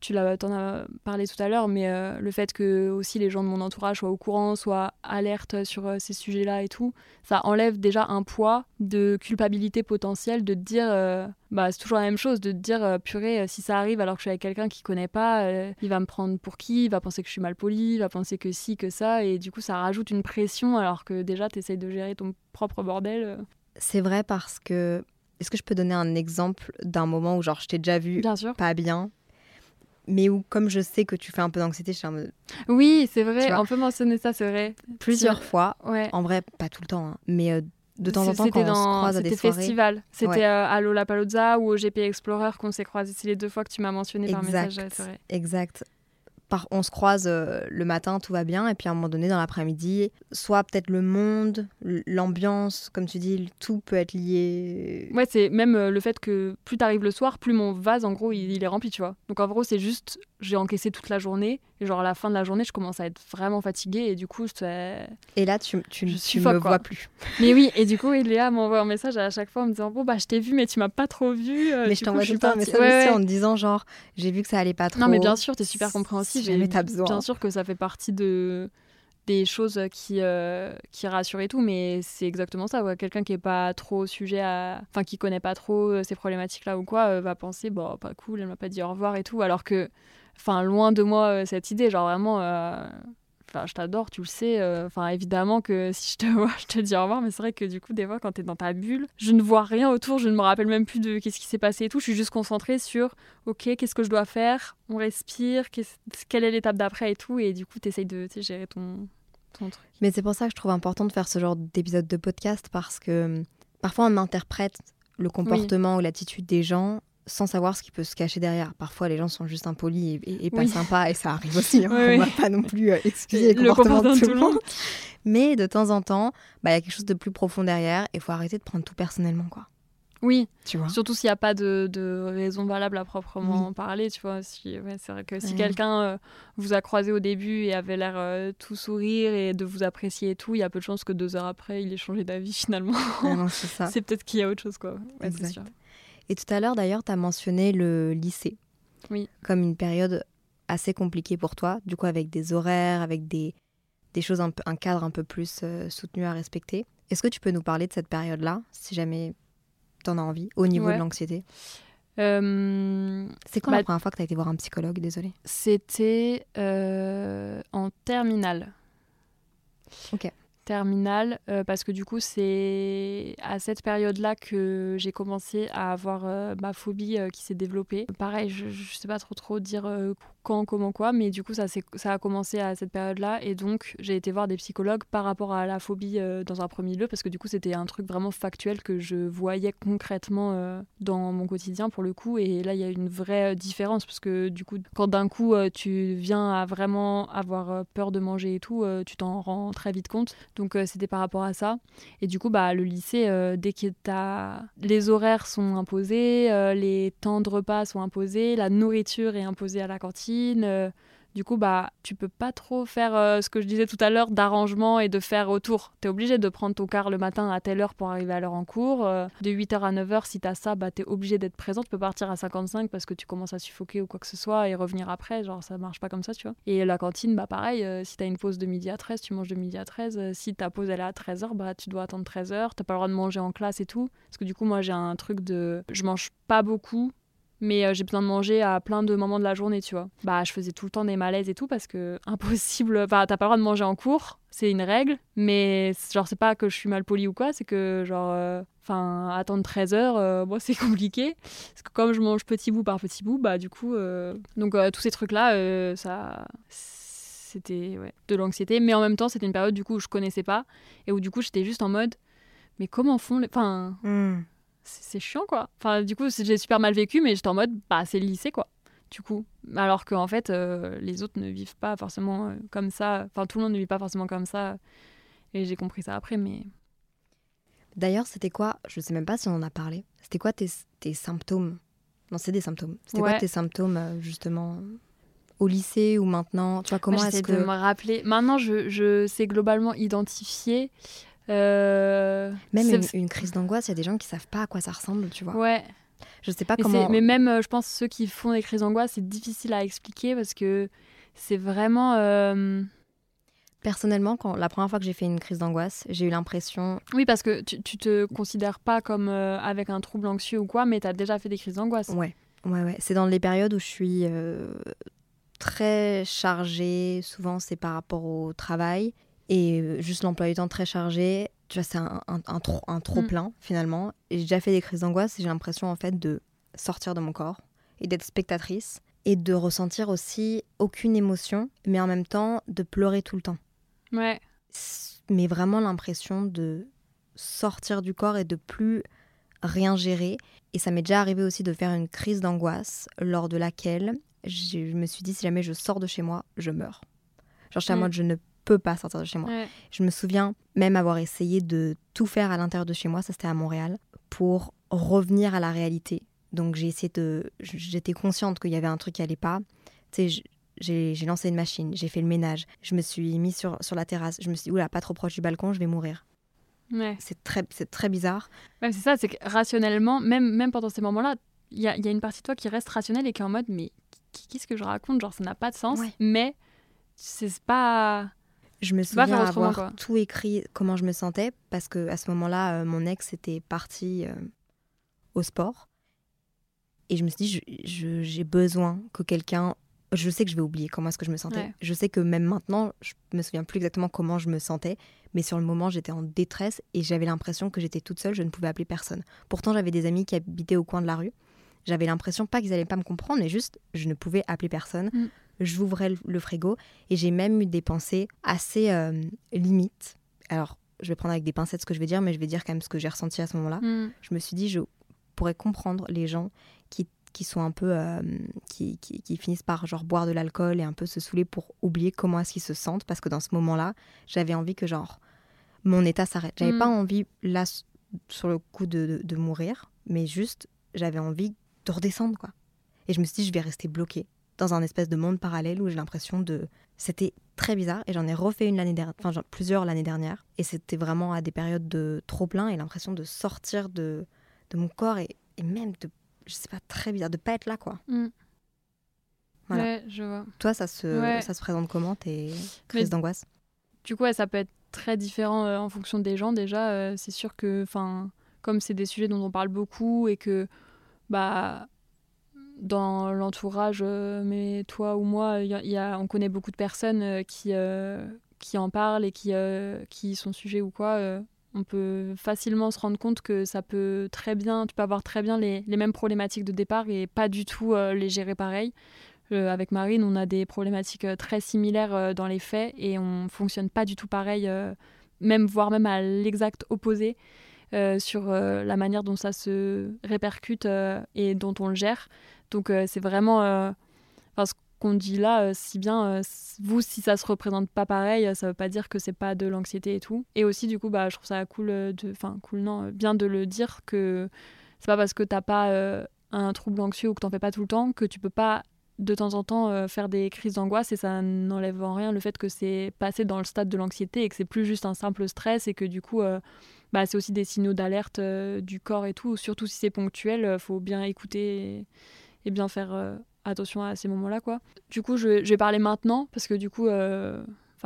tu en as parlé tout à l'heure, mais euh, le fait que aussi les gens de mon entourage soient au courant, soient alertes sur euh, ces sujets-là et tout, ça enlève déjà un poids de culpabilité potentielle, de te dire, euh, bah c'est toujours la même chose, de te dire, purée, si ça arrive alors que je suis avec quelqu'un qui connaît pas, il va me prendre pour qui, il va penser que je suis mal poli, il va penser que si, que ça, et du coup ça rajoute une pression alors que déjà tu essayes de gérer ton propre bordel. C'est vrai parce que est-ce que je peux donner un exemple d'un moment où genre je t'ai déjà vu bien sûr. pas bien mais où, comme je sais que tu fais un peu d'anxiété, je suis en mode. Oui, c'est vrai, on peut mentionner ça, c'est vrai. Plusieurs fois. Ouais. En vrai, pas tout le temps, hein, mais euh, de temps en temps, quand on se croise à des soirées. C'était festival. C'était euh, à Lollapalooza ou au GP Explorer qu'on s'est croisés. C'est les deux fois que tu m'as mentionné par message, c'est vrai. Exact on se croise euh, le matin, tout va bien, et puis à un moment donné, dans l'après-midi, soit peut-être le monde, l'ambiance, comme tu dis, tout peut être lié. Ouais, c'est même euh, le fait que plus t'arrives le soir, plus mon vase, en gros, il, est rempli, tu vois. Donc en gros, c'est juste, j'ai encaissé toute la journée, et genre à la fin de la journée, je commence à être vraiment fatiguée, et du coup. Et là, tu, tu, tu me vois plus. Mais oui, et du coup, Léa m'envoie un message à chaque fois en me disant, bon, bah, je t'ai vu, mais tu m'as pas trop vu. Euh, mais je t'envoie tout le temps un message aussi en me disant, genre, j'ai vu que ça allait pas trop. Non, mais bien sûr, t'es super compréhensif besoin. Bien sûr que ça fait partie de des choses qui, euh, qui rassurent et tout, mais c'est exactement ça. Quelqu'un qui est pas trop sujet à. Enfin, qui connaît pas trop euh, ces problématiques-là ou quoi, euh, va penser, bon, pas cool, elle m'a pas dit au revoir et tout. Alors que, enfin, loin de moi cette idée, genre vraiment, Enfin, je t'adore, tu le sais. Euh, enfin, évidemment que si je te vois, je te dis au revoir. Mais c'est vrai que du coup, des fois, quand tu es dans ta bulle, je ne vois rien autour. Je ne me rappelle même plus de qu'est-ce qui s'est passé et tout. Je suis juste concentrée sur, OK, qu'est-ce que je dois faire? On respire. quelle est l'étape d'après et tout. Et du coup, tu essayes de gérer ton, ton truc. Mais c'est pour ça que je trouve important de faire ce genre d'épisode de podcast parce que hum, parfois, on interprète le comportement ou l'attitude des gens sans savoir ce qui peut se cacher derrière. Parfois, les gens sont juste impolis et, pas sympas, et ça arrive aussi. Hein. on va pas non plus euh, excuser le comportement, de tout le monde. Mais de temps en temps, bah, il y a quelque chose de plus profond derrière, et il faut arrêter de prendre tout personnellement, quoi. Oui, tu vois. surtout s'il n'y a pas de, raison valable à proprement parler, tu vois. Si, c'est vrai que si quelqu'un euh, vous a croisé au début et avait l'air euh, tout sourire et de vous apprécier et tout, il y a peu de chances que deux heures après, il ait changé d'avis finalement. c'est c'est peut-être qu'il y a autre chose, quoi. sûr. Et tout à l'heure, d'ailleurs, tu as mentionné le lycée oui. comme une période assez compliquée pour toi, du coup avec des horaires, avec des, des choses, un, peu, un cadre un peu plus euh, soutenu à respecter. Est-ce que tu peux nous parler de cette période-là, si jamais tu en as envie, au niveau de l'anxiété? Euh, C'est quand la bah première fois que tu as été voir un psychologue, désolé C'était euh, en terminale. Ok terminale euh, parce que du coup c'est à cette période-là que j'ai commencé à avoir euh, ma phobie euh, qui s'est développée. Pareil, je, je, sais pas trop trop dire quand, comment, quoi, mais du coup ça, a commencé à cette période-là et donc j'ai été voir des psychologues par rapport à la phobie dans un premier lieu parce que du coup c'était un truc vraiment factuel que je voyais concrètement dans mon quotidien pour le coup et là il y a une vraie différence parce que du coup quand d'un coup tu viens à vraiment avoir peur de manger et tout, tu t'en rends très vite compte. Donc euh, c'était par rapport à ça. Et du coup, bah, le lycée, euh, dès que as... les horaires sont imposés, euh, les temps de repas sont imposés, la nourriture est imposée à la cantine, Du coup, bah, tu peux pas trop faire euh, ce que je disais tout à l'heure d'arrangement et de faire autour. Tu es obligé de prendre ton car le matin à telle heure pour arriver à l'heure en cours. Euh, de 8h à 9h, si tu as ça, bah, tu obligé d'être présent. Tu peux partir à 55 parce que tu commences à suffoquer ou quoi que ce soit et revenir après. Genre, ça marche pas comme ça, tu vois. Et la cantine, bah, pareil, euh, si tu as une pause de midi à 13, tu manges de midi à 13. si ta pause elle est à 13h, bah, tu dois attendre 13h. Tu pas le droit de manger en classe et tout. Parce que du coup, moi, j'ai un truc de. Je mange pas beaucoup mais euh, j'ai besoin de manger à plein de moments de la journée, tu vois. Bah, je faisais tout le temps des malaises et tout parce que impossible. Bah, t'as pas le droit de manger en cours, c'est une règle, mais genre, c'est pas que je suis mal poli ou quoi, c'est que genre, euh, enfin, attendre 13 heures, euh, moi, c'est compliqué. Parce que comme je mange petit bout par petit bout, bah, du coup, donc tous ces trucs-là, ça. C'était ouais, de l'anxiété, mais en même temps, c'était une période du coup où je connaissais pas et où du coup j'étais juste en mode, mais comment font les. Enfin, hmm c'est chiant quoi. Enfin, du coup, j'ai super mal vécu, mais j'étais en mode, bah, c'est le lycée quoi. Du coup, alors qu'en fait, euh, les autres ne vivent pas forcément euh, comme ça. Enfin, tout le monde ne vit pas forcément comme ça. Et j'ai compris ça après, mais. D'ailleurs, c'était quoi Je sais même pas si on en a parlé. C'était quoi tes, tes, symptômes? Non, c'est des symptômes. C'était quoi tes symptômes, euh, justement au lycée ou maintenant? Tu vois, comment est-ce que. de me rappeler. Maintenant, je, je sais globalement identifier euh, même une, crise d'angoisse, il y a des gens qui savent pas à quoi ça ressemble, tu vois. Ouais. Je sais pas comment. Mais même, euh, je pense, ceux qui font des crises d'angoisse, c'est difficile à expliquer parce que c'est vraiment. Euh, Personnellement, quand la première fois que j'ai fait une crise d'angoisse, j'ai eu l'impression. Oui, parce que tu, tu te considères pas comme avec un trouble anxieux ou quoi, mais tu as déjà fait des crises d'angoisse. Ouais, ouais, ouais. C'est dans les périodes où je suis très chargée. Souvent, c'est par rapport au travail et euh, juste l'emploi du temps très chargé. Tu vois, c'est un, un, trop, un trop mm. plein finalement. J'ai déjà fait des crises d'angoisse et j'ai l'impression en fait de sortir de mon corps et d'être spectatrice et de ressentir aussi aucune émotion, mais en même temps de pleurer tout le temps. Ouais. Mais vraiment l'impression de sortir du corps et de plus rien gérer. Et ça m'est déjà arrivé aussi de faire une crise d'angoisse lors de laquelle je me suis dit si jamais je sors de chez moi, je meurs. Genre, je suis en mm. mode je ne peux pas sortir de chez moi. Je me souviens même avoir essayé de tout faire à l'intérieur de chez moi, ça c'était à Montréal, pour revenir à la réalité. Donc j'ai essayé de... J'étais consciente qu'il y avait un truc qui allait pas. Tu sais, j'ai lancé une machine, j'ai fait le ménage, je me suis mis sur, sur la terrasse, je me suis dit, oula, pas trop proche du balcon, je vais mourir. Ouais. C'est très, très bizarre. c'est ça, c'est que rationnellement, même, même pendant ces moments-là, il y a, y a, une partie de toi qui reste rationnelle et qui est en mode, mais qu'est-ce que je raconte? Genre, ça n'a pas de sens. Mais c'est pas je me souviens avoir tout écrit comment je me sentais parce que à ce moment-là, euh, mon ex était parti euh, au sport et je me suis dit j'ai besoin que quelqu'un. Je sais que je vais oublier comment est-ce que je me sentais. Je sais que même maintenant, je me souviens plus exactement comment je me sentais, mais sur le moment, j'étais en détresse et j'avais l'impression que j'étais toute seule, je ne pouvais appeler personne. Pourtant, j'avais des amis qui habitaient au coin de la rue. J'avais l'impression pas qu'ils allaient pas me comprendre, mais juste je ne pouvais appeler personne. Mm j'ouvrais le, frigo et j'ai même eu des pensées assez euh, limites. Alors, je vais prendre avec des pincettes ce que je vais dire, mais je vais dire quand même ce que j'ai ressenti à ce moment-là. Hmm. Je me suis dit, je pourrais comprendre les gens qui, qui sont un peu. Euh, qui, qui, finissent par genre boire de l'alcool et un peu se saouler pour oublier comment est-ce qu'ils se sentent, parce que dans ce moment-là, j'avais envie que genre mon état s'arrête. J'avais pas hmm. envie, là, sur le coup de, de mourir, mais juste, j'avais envie de redescendre, quoi. Et je me suis dit, je vais rester bloquée dans un espèce de monde parallèle où j'ai l'impression de... C'était très bizarre et j'en ai refait une l'année dernière, enfin plusieurs l'année dernière. Et c'était vraiment à des périodes de trop plein et l'impression de sortir de, de mon corps et, même de, je sais pas, très bizarre, de pas être là quoi. Mm. Ouais, je vois. Toi, ça se, ça se présente comment tes crises d'angoisse? Du coup, ça peut être très différent euh, en fonction des gens déjà. Euh, c'est sûr que, enfin, comme c'est des sujets dont on parle beaucoup et que, bah, dans l'entourage, euh, mais toi ou moi, y a, on connaît beaucoup de personnes euh, qui, euh, qui en parlent et qui, qui sont sujets ou quoi. on peut facilement se rendre compte que ça peut très bien, tu peux avoir très bien les, les mêmes problématiques de départ et pas du tout les gérer pareil. avec Marine, on a des problématiques très similaires dans les faits et on fonctionne pas du tout pareil, même voire même à l'exact opposé. sur la manière dont ça se répercute et dont on le gère. Donc euh, c'est vraiment euh, ce qu'on dit là, euh, si bien vous, si ça se représente pas pareil, ça veut pas dire que c'est pas de l'anxiété et tout. Et aussi, du coup, bah, je trouve ça cool, de, enfin cool, non, bien de le dire que c'est pas parce que t'as pas un trouble anxieux ou que t'en fais pas tout le temps que tu peux pas de temps en temps faire des crises d'angoisse et ça n'enlève en rien le fait que c'est passé dans le stade de l'anxiété et que c'est plus juste un simple stress et que du coup bah, c'est aussi des signaux d'alerte du corps et tout surtout si c'est ponctuel faut bien écouter et, bien faire attention à ces moments-là quoi du coup je, je, vais parler maintenant parce que du coup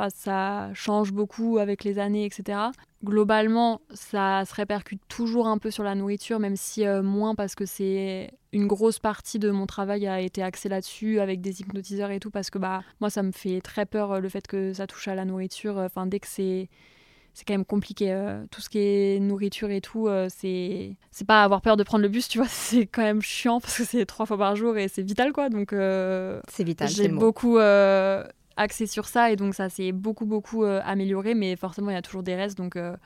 ça change beaucoup avec les années, etc. Globalement, ça se répercute toujours un peu sur la nourriture, même si euh, moins parce que c'est une grosse partie de mon travail a été axée là-dessus avec des hypnotiseurs et tout, parce que bah moi ça me fait très peur euh, le fait que ça touche à la nourriture. Enfin dès que c'est c'est quand même compliqué. Euh, tout ce qui est nourriture et tout, c'est c'est pas avoir peur de prendre le bus, tu vois. C'est quand même chiant parce que c'est trois fois par jour et c'est vital, quoi. Donc c'est vital. J'ai beaucoup axé sur ça et donc ça s'est beaucoup beaucoup euh, amélioré mais forcément il y a toujours des restes donc euh,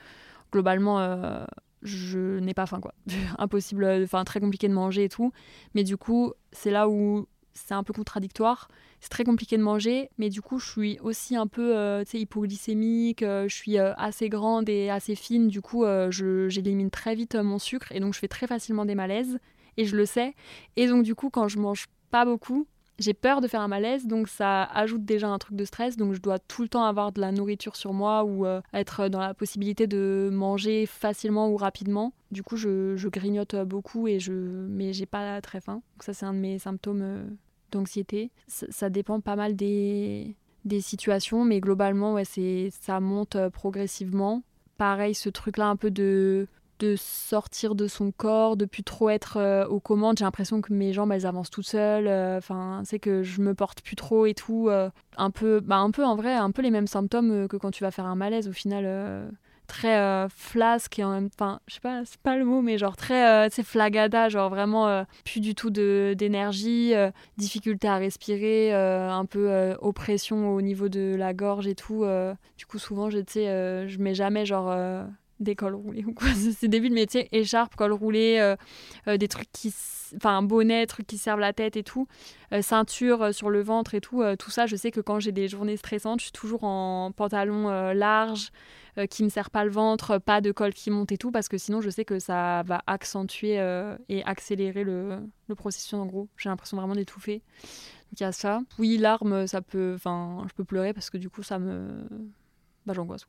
globalement euh, je n'ai pas faim quoi impossible enfin très compliqué de manger et tout mais du coup c'est là où c'est un peu contradictoire c'est très compliqué de manger mais du coup je suis aussi un peu hypoglycémique je suis assez grande et assez fine du coup j'élimine très vite mon sucre et donc je fais très facilement des malaises et je le sais et donc du coup quand je mange pas beaucoup j'ai peur de faire un malaise, donc ça ajoute déjà un truc de stress. Donc je dois tout le temps avoir de la nourriture sur moi ou euh, être dans la possibilité de manger facilement ou rapidement. Du coup, je, grignote beaucoup et je, mais j'ai pas très faim. Donc ça, c'est un de mes symptômes euh, d'anxiété. Ça, dépend pas mal des, des situations, mais globalement, ouais, c'est ça monte euh, progressivement. Pareil, ce truc-là un peu de de sortir de son corps, de plus trop être euh, aux commandes. J'ai l'impression que mes jambes elles avancent toutes seules. Euh, enfin, c'est que je me porte plus trop et tout. Un peu, bah un peu en vrai, un peu les mêmes symptômes que quand tu vas faire un malaise au final. Très flasque et en même temps, je sais pas, c'est pas le mot, mais genre très, c'est flagada, genre vraiment plus du tout d'énergie, difficulté à respirer, un peu oppression au niveau de la gorge et tout. du coup, souvent, je, je mets jamais genre des cols roulés ou quoi. C'est début de métier, écharpe, col roulé, euh, euh, des trucs qui. Enfin, bonnet, trucs qui servent la tête et tout. Euh, ceinture sur le ventre et tout. tout ça, je sais que quand j'ai des journées stressantes, je suis toujours en pantalon large, qui me serre pas le ventre, pas de col qui monte et tout, parce que sinon, je sais que ça va accentuer et accélérer le, le processus en gros. J'ai l'impression vraiment d'étouffer. Donc il y a ça. Oui, l'arme, ça peut. Enfin, je peux pleurer parce que du coup, ça me. Bah, j'angoisse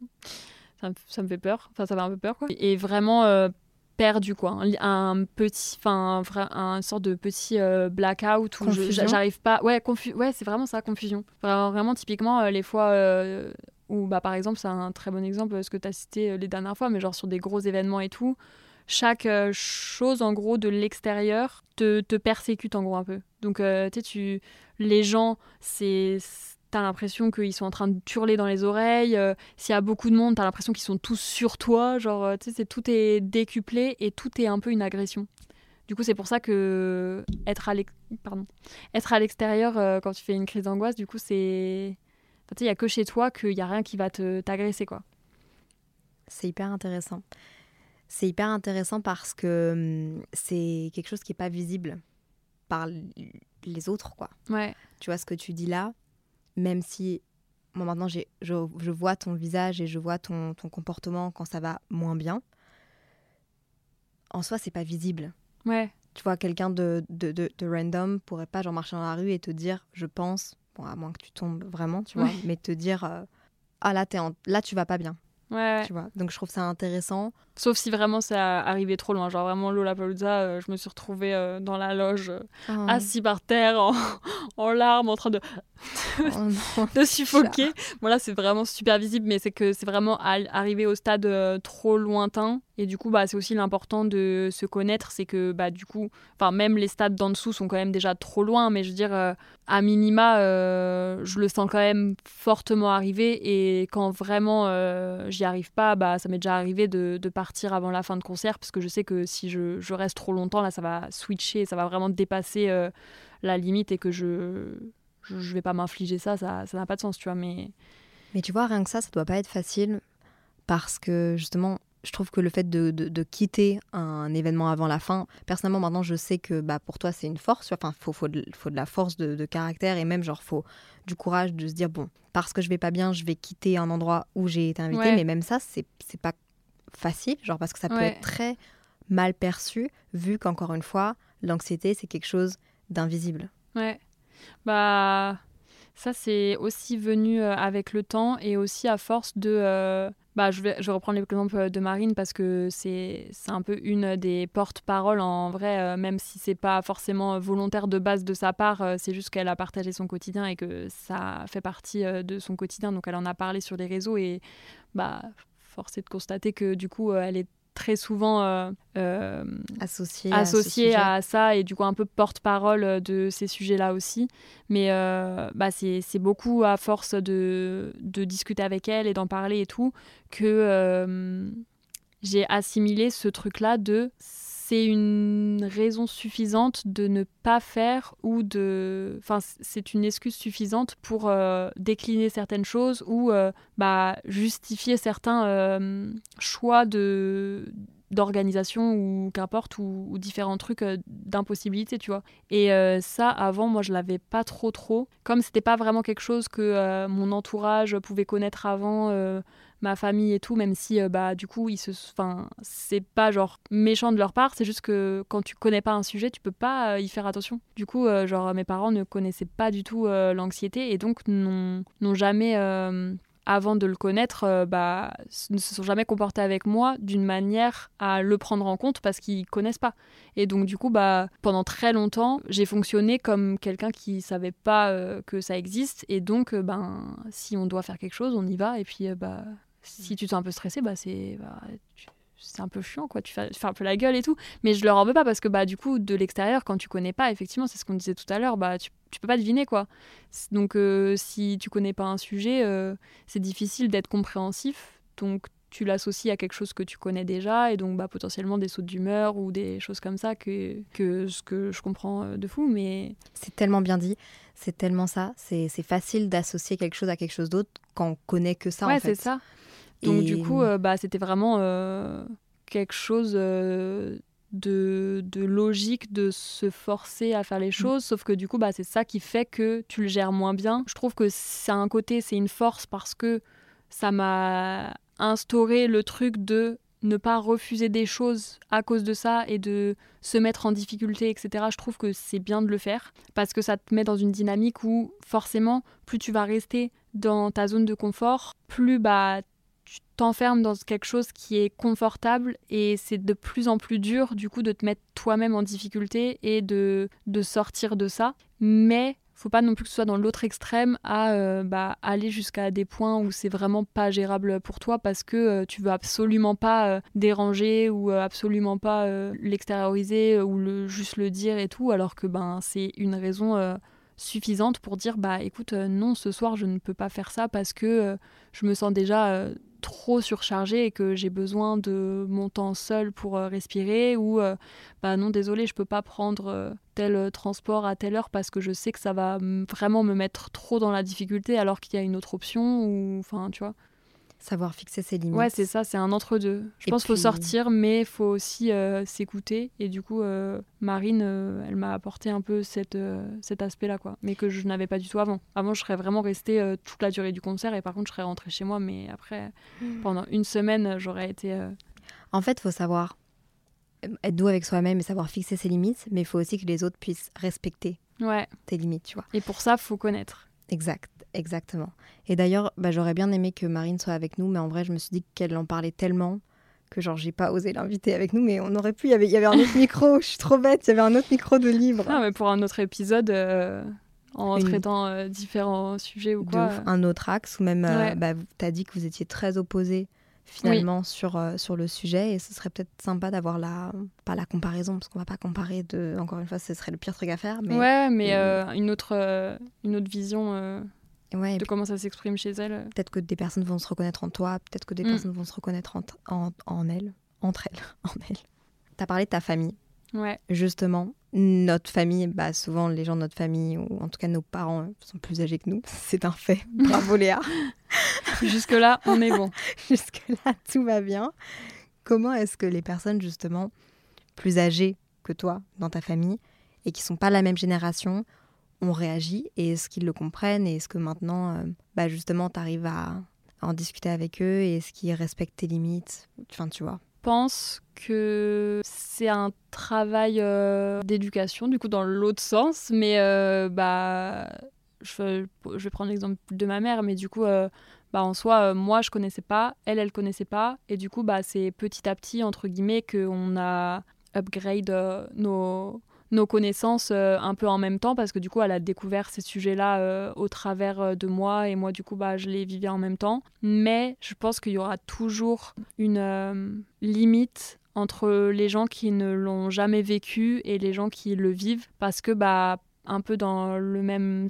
ça me, fait peur. Enfin, ça fait un peu peur, quoi. Et vraiment euh, perdu, quoi. Un, petit, enfin, un, sorte de petit euh, blackout où j'arrive pas. Ouais, confu... ouais c'est vraiment ça, confusion. Vraiment, vraiment typiquement, euh, les fois où, bah, par exemple, c'est un très bon exemple, ce que tu as cité les dernières fois, mais genre sur des gros événements et tout chaque chose en gros de l'extérieur te, te, persécute en gros un peu. Donc tu tu les gens c'est t'as l'impression qu'ils sont en train de turler dans les oreilles. Euh, s'il y a beaucoup de monde, t'as l'impression qu'ils sont tous sur toi. Genre, euh, tu sais, tout est décuplé et tout est un peu une agression. Du coup, c'est pour ça que être à l'extérieur euh, quand tu fais une crise d'angoisse, du coup, c'est. Tu sais, il n'y a que chez toi qu'il n'y a rien qui va t'agresser, quoi. C'est hyper intéressant. C'est hyper intéressant parce que hum, c'est quelque chose qui n'est pas visible par les autres, quoi. Ouais. Tu vois ce que tu dis là? Même si moi maintenant je, je, vois ton visage et je vois ton, ton, comportement quand ça va moins bien, en soi c'est pas visible. Ouais. Tu vois, quelqu'un de, de, de, de, random pourrait pas genre marcher dans la rue et te dire, je pense, bon à moins que tu tombes vraiment, tu vois, mais te dire, euh, ah là, es là tu vas pas bien. Ouais. Tu vois, donc je trouve ça intéressant. Sauf si vraiment ça arrivait trop loin. Genre vraiment Lollapalooza, euh, je me suis retrouvée euh, dans la loge, euh, oh. assis par terre, en, en, larmes, en train de, oh de suffoquer. Voilà, c'est vraiment super visible, mais c'est que c'est vraiment arrivé au stade trop lointain. Et du coup, bah, c'est aussi l'important de se connaître, c'est que bah, du coup, enfin même les stades d'en dessous sont quand même déjà trop loin, mais je veux dire, à minima, je le sens quand même fortement arriver. Et quand vraiment j'y arrive pas, bah, ça m'est déjà arrivé de, de partir avant la fin de concert parce que je sais que si je, reste trop longtemps, là, ça va switcher, ça va vraiment dépasser euh, la limite et que je, je, vais pas m'infliger ça, ça n'a pas de sens, tu vois. Mais... mais tu vois, rien que ça, ça doit pas être facile parce que justement, je trouve que le fait de, de, quitter un événement avant la fin, personnellement, maintenant, je sais que bah, pour toi, c'est une force. Enfin, faut, faut, de, faut de la force de, caractère et même, genre, faut du courage de se dire, bon, parce que je vais pas bien, je vais quitter un endroit où j'ai été invité. Mais même ça, c'est pas facile, genre parce que ça peut être très mal perçu, vu qu'encore une fois, l'anxiété, c'est quelque chose d'invisible. Ouais. Bah, ça, c'est aussi venu euh, avec le temps et aussi à force de. euh, bah, je, vais, je vais reprendre l'exemple de Marine parce que c'est c'est un peu une des porte-paroles en vrai, euh, même si c'est pas forcément volontaire de base de sa part, euh, c'est juste qu'elle a partagé son quotidien et que ça fait partie euh, de son quotidien, donc elle en a parlé sur les réseaux et bah, force est de constater que du coup, euh, elle est très souvent euh, euh, à associée à, ça et du coup un peu porte-parole de ces sujets-là aussi. Mais euh, bah, c'est c'est beaucoup à force de, de discuter avec elle et d'en parler et tout que euh, j'ai assimilé ce truc-là de c'est une raison suffisante de ne pas faire ou de... Enfin, c'est une excuse suffisante pour euh, décliner certaines choses ou euh, bah, justifier certains euh, choix de d'organisation ou qu'importe ou, ou différents trucs d'impossibilité tu vois. Et ça avant moi je l'avais pas trop trop. Comme c'était pas vraiment quelque chose que mon entourage pouvait connaître avant ma famille et tout même si euh, bah du coup ils se enfin c'est pas genre méchant de leur part c'est juste que quand tu connais pas un sujet tu peux pas euh, y faire attention du coup euh, genre mes parents ne connaissaient pas du tout l'anxiété et donc n'ont jamais avant de le connaître, bah, ne se sont jamais comportés avec moi d'une manière à le prendre en compte parce qu'ils connaissent pas. Et donc du coup, bah, pendant très longtemps, j'ai fonctionné comme quelqu'un qui savait pas que ça existe. Et donc, ben, si on doit faire quelque chose, on y va. Et puis, bah, si tu te sens un peu stressé, bah, c'est bah, tu- c'est un peu chiant, quoi. Tu fais, tu fais un peu la gueule et tout. Mais je leur en veux pas parce que bah, du coup, de l'extérieur, quand tu connais pas, effectivement, c'est ce qu'on disait tout à l'heure, bah, tu, tu peux pas deviner, quoi. Donc, euh, si tu connais pas un sujet, euh, c'est difficile d'être compréhensif. Donc, tu l'associes à quelque chose que tu connais déjà et donc bah, potentiellement des sautes d'humeur ou des choses comme ça que, que ce que je comprends euh, de fou. Mais C'est tellement bien dit, c'est tellement ça. C'est c'est facile d'associer quelque chose à quelque chose d'autre quand on connaît que ça ouais, en fait. c'est ça. Donc, Et- du coup, euh, bah, c'était vraiment euh, quelque chose euh, de, de logique de se forcer à faire les choses. Sauf que du coup, bah, c'est ça qui fait que tu le gères moins bien. Je trouve que c'est un côté, c'est une force parce que ça m'a instauré le truc de ne pas refuser des choses à cause de ça et de se mettre en difficulté, etc. Je trouve que c'est bien de le faire parce que ça te met dans une dynamique où forcément, plus tu vas rester dans ta zone de confort, plus bah tu t'enfermes dans quelque chose qui est confortable et c'est de plus en plus dur du coup de te mettre toi-même en difficulté et de, de sortir de ça. Mais faut pas non plus que ce soit dans l'autre extrême à euh, bah, aller jusqu'à des points où c'est vraiment pas gérable pour toi parce que euh, tu veux absolument pas euh, déranger ou euh, absolument pas l'extérioriser ou le, juste le dire et tout alors que ben c'est une raison suffisante pour dire bah écoute non ce soir je ne peux pas faire ça parce que je me sens déjà trop surchargée et que j'ai besoin de mon temps seul pour euh, respirer ou euh, bah non désolé je peux pas prendre euh, tel transport à telle heure parce que je sais que ça va vraiment me mettre trop dans la difficulté alors qu'il y a une autre option ou enfin tu vois Savoir fixer ses limites. ouais c'est ça c'est un entre deux je Et pense qu'il faut sortir mais il faut aussi euh, s'écouter. Et du coup euh, Marine euh, elle m'a apporté un peu cette, cet aspect là quoi. Mais que je n'avais pas du tout avant. Avant je serais vraiment restée toute la durée du concert. Et par contre je serais rentrée chez moi mais après pendant une semaine j'aurais été En fait, il faut savoir être doux avec soi-même et savoir fixer ses limites, mais il faut aussi que les autres puissent respecter ouais. tes limites, tu vois. et pour ça faut connaître Exact, exactement. Et d'ailleurs, bah, j'aurais bien aimé que Marine soit avec nous, mais en vrai, je me suis dit qu'elle en parlait tellement que genre j'ai pas osé l'inviter avec nous, mais on aurait pu. Il y avait, il y avait un autre micro. Je suis trop bête. Il y avait un autre micro de libre. Ah, mais pour un autre épisode, euh, en Une- traitant euh, différents sujets ou de quoi. ouf. Un autre axe ou même, euh, Ouais. bah, tu as dit que vous étiez très opposés finalement sur, euh, sur le sujet et ce serait peut-être sympa d'avoir la pas la comparaison parce qu'on va pas comparer de encore une fois ce serait le pire truc à faire mais Ouais, mais euh, une, autre, euh, une autre vision ouais, de comment ça s'exprime chez elle. peut-être que des personnes vont se reconnaître en toi, peut-être que des Mm. personnes vont se reconnaître en, en, en elles, entre elles, en elles. T'as parlé de ta famille, Ouais, justement. Notre famille, bah souvent les gens de notre famille, ou en tout cas nos parents, euh, sont plus âgés que nous. C'est un fait. Bravo Léa. jusque-là, on est bon. Jusque-là, tout va bien. Comment est-ce que les personnes, justement, plus âgées que toi dans ta famille et qui sont pas la même génération ont réagi et est-ce qu'ils le comprennent et est-ce que maintenant, euh, bah justement, tu arrives à, à en discuter avec eux et est-ce qu'ils respectent tes limites? Enfin, tu vois. Pense que c'est un travail euh, d'éducation, du coup, dans l'autre sens. Mais euh, bah, je, vais prendre l'exemple de ma mère, mais du coup, euh, bah, en soi, moi, je connaissais pas, elle, elle connaissait pas. Et du coup, bah, c'est petit à petit, entre guillemets, qu'on a upgrade nos nos connaissances euh, un peu en même temps parce que du coup elle a découvert ces sujets-là euh, au travers euh, de moi et moi du coup bah je les vivais en même temps. Mais je pense qu'il y aura toujours une limite entre les gens qui ne l'ont jamais vécu et les gens qui le vivent parce que bah un peu dans le même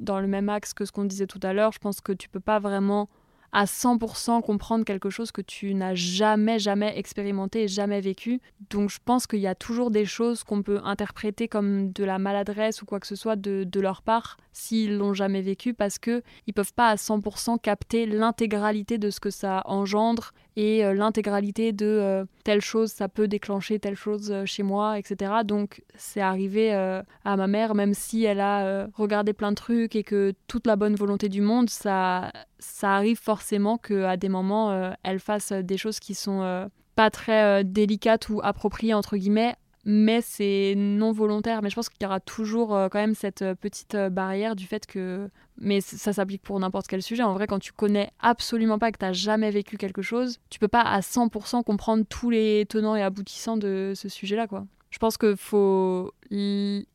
dans le même axe que ce qu'on disait tout à l'heure je pense que tu peux pas vraiment à 100% comprendre quelque chose que tu n'as jamais, jamais expérimenté et jamais vécu. Donc je pense qu'il y a toujours des choses qu'on peut interpréter comme de la maladresse ou quoi que ce soit de, de leur part s'ils l'ont jamais vécu parce que ils peuvent pas à 100% capter l'intégralité de ce que ça engendre et euh, l'intégralité de euh, telle chose ça peut déclencher telle chose euh, chez moi etc donc c'est arrivé à ma mère même si elle a regardé plein de trucs et que toute la bonne volonté du monde ça ça arrive forcément que à des moments elle fasse des choses qui sont pas très délicates ou appropriées entre guillemets mais c'est non volontaire. Mais je pense qu'il y aura toujours quand même cette petite barrière du fait que mais ça s'applique pour n'importe quel sujet. En vrai, quand tu connais absolument pas, que tu n'as jamais vécu quelque chose, tu peux pas à 100% comprendre tous les tenants et aboutissants de ce sujet-là. quoi. Je pense qu'il faut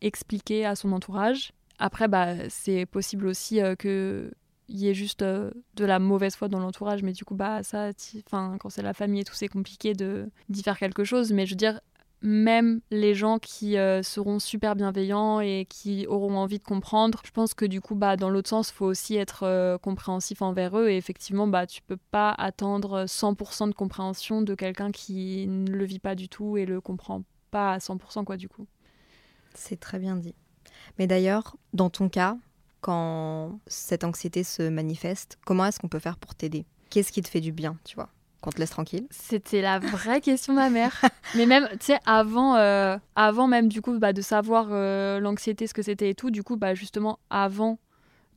expliquer à son entourage. Après, bah, c'est possible aussi euh, qu'il y ait juste euh, de la mauvaise foi dans l'entourage, mais du coup, bah, ça, quand c'est la famille et tout, c'est compliqué d'y faire quelque chose. Mais je veux dire, même les gens qui euh, seront super bienveillants et qui auront envie de comprendre, je pense que du coup, bah, dans l'autre sens, il faut aussi être euh, compréhensif envers eux. Et effectivement, bah, tu peux pas attendre 100% de compréhension de quelqu'un qui ne le vit pas du tout et le comprend pas à 100%, quoi, du coup. C'est très bien dit. Mais d'ailleurs, dans ton cas, quand cette anxiété se manifeste, comment est-ce qu'on peut faire pour t'aider? Qu'est-ce qui te fait du bien, tu vois? Qu'on te laisse tranquille C'était la vraie question de ma mère. Mais même, tu sais, avant, euh, avant même du coup bah, de savoir euh, l'anxiété, ce que c'était et tout, du coup, bah, justement, avant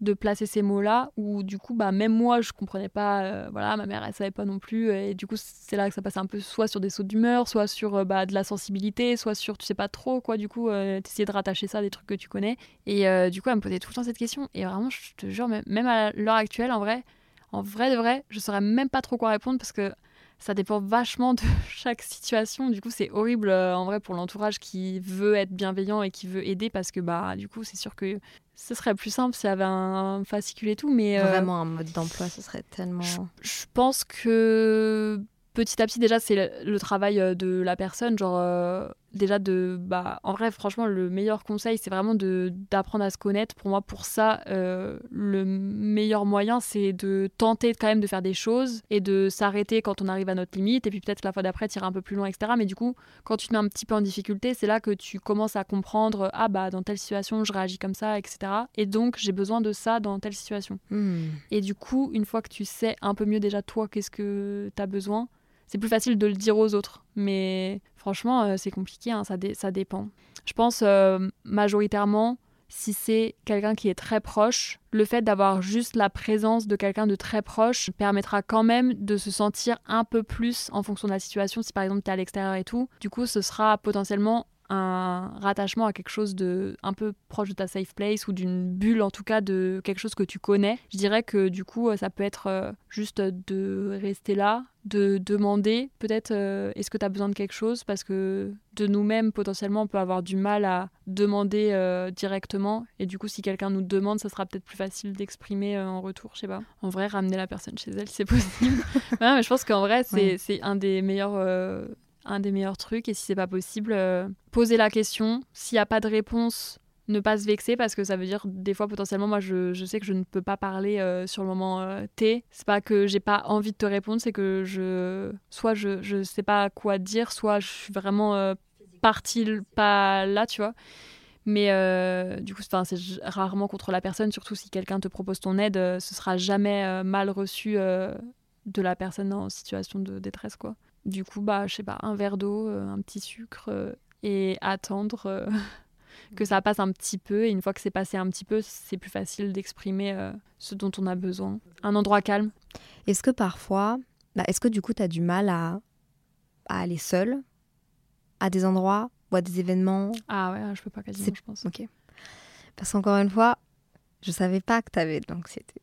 de placer ces mots-là, où du coup, bah, même moi, je comprenais pas, euh, voilà, ma mère, elle savait pas non plus, et du coup, c'est là que ça passait un peu soit sur des sauts d'humeur, soit sur de la sensibilité, soit sur, tu sais pas trop, quoi, du coup, t'essayais de rattacher ça à des trucs que tu connais. Et du coup, elle me posait tout le temps cette question, et vraiment, je te jure, même à l'heure actuelle, en vrai, en vrai de vrai, je saurais même pas trop quoi répondre parce que ça dépend vachement de chaque situation. Du coup, c'est horrible euh, en vrai pour l'entourage qui veut être bienveillant et qui veut aider parce que bah du coup, c'est sûr que ce serait plus simple s'il y avait un fascicule et tout, mais euh, vraiment un mode d'emploi, ce serait tellement. je pense que petit à petit déjà c'est le, travail euh, de la personne genre euh, déjà de bah en vrai franchement le meilleur conseil c'est vraiment de d'apprendre à se connaître. Pour moi pour ça euh, le meilleur moyen c'est de tenter quand même de faire des choses et de s'arrêter quand on arrive à notre limite. Et puis peut-être la fois d'après tirer un peu plus loin etc mais du coup quand tu te mets un petit peu en difficulté c'est là que tu commences à comprendre ah bah dans telle situation je réagis comme ça etc et donc j'ai besoin de ça dans telle situation. Hmm. et du coup une fois que tu sais un peu mieux déjà toi qu'est-ce que tu as besoin c'est plus facile de le dire aux autres. Mais franchement, euh, c'est compliqué, hein, ça, dépend. Je pense euh, majoritairement, si c'est quelqu'un qui est très proche, le fait d'avoir juste la présence de quelqu'un de très proche permettra quand même de se sentir un peu plus en fonction de la situation. Si par exemple tu es à l'extérieur et tout, du coup ce sera potentiellement un rattachement à quelque chose de un peu proche de ta safe place ou d'une bulle en tout cas de quelque chose que tu connais. Je dirais que du coup ça peut être euh, juste de rester là, de demander peut-être euh, est-ce que tu as besoin de quelque chose? Parce que de nous-mêmes potentiellement on peut avoir du mal à demander euh, directement. Et du coup si quelqu'un nous demande ça sera peut-être plus facile d'exprimer en retour je sais pas. En vrai ramener la personne chez elle c'est possible. Mais je pense qu'en vrai c'est un des meilleurs un des meilleurs trucs. Et si c'est pas possible, euh, poser la question. S'il n'y a pas de réponse, ne pas se vexer parce que ça veut dire des fois potentiellement moi je, sais que je ne peux pas parler euh, sur le moment euh, T. C'est pas que j'ai pas envie de te répondre, c'est que je soit je je sais pas quoi dire, soit je suis vraiment partie pas là, tu vois. Mais du coup, c'est rarement contre la personne, surtout si quelqu'un te propose ton aide, ce sera jamais mal reçu de la personne en situation de détresse, quoi. Du coup, bah, je sais pas, un verre d'eau, euh, un petit sucre euh, et attendre euh, que ça passe un petit peu. Et une fois que c'est passé un petit peu, c'est plus facile d'exprimer ce dont on a besoin. Un endroit calme. Est-ce que parfois, bah, est-ce que du coup, tu as du mal à à aller seule à des endroits ou à des événements? Ah ouais, je peux pas quasiment, je pense. Ok. Parce qu'encore une fois, je savais pas que tu avais de l'anxiété.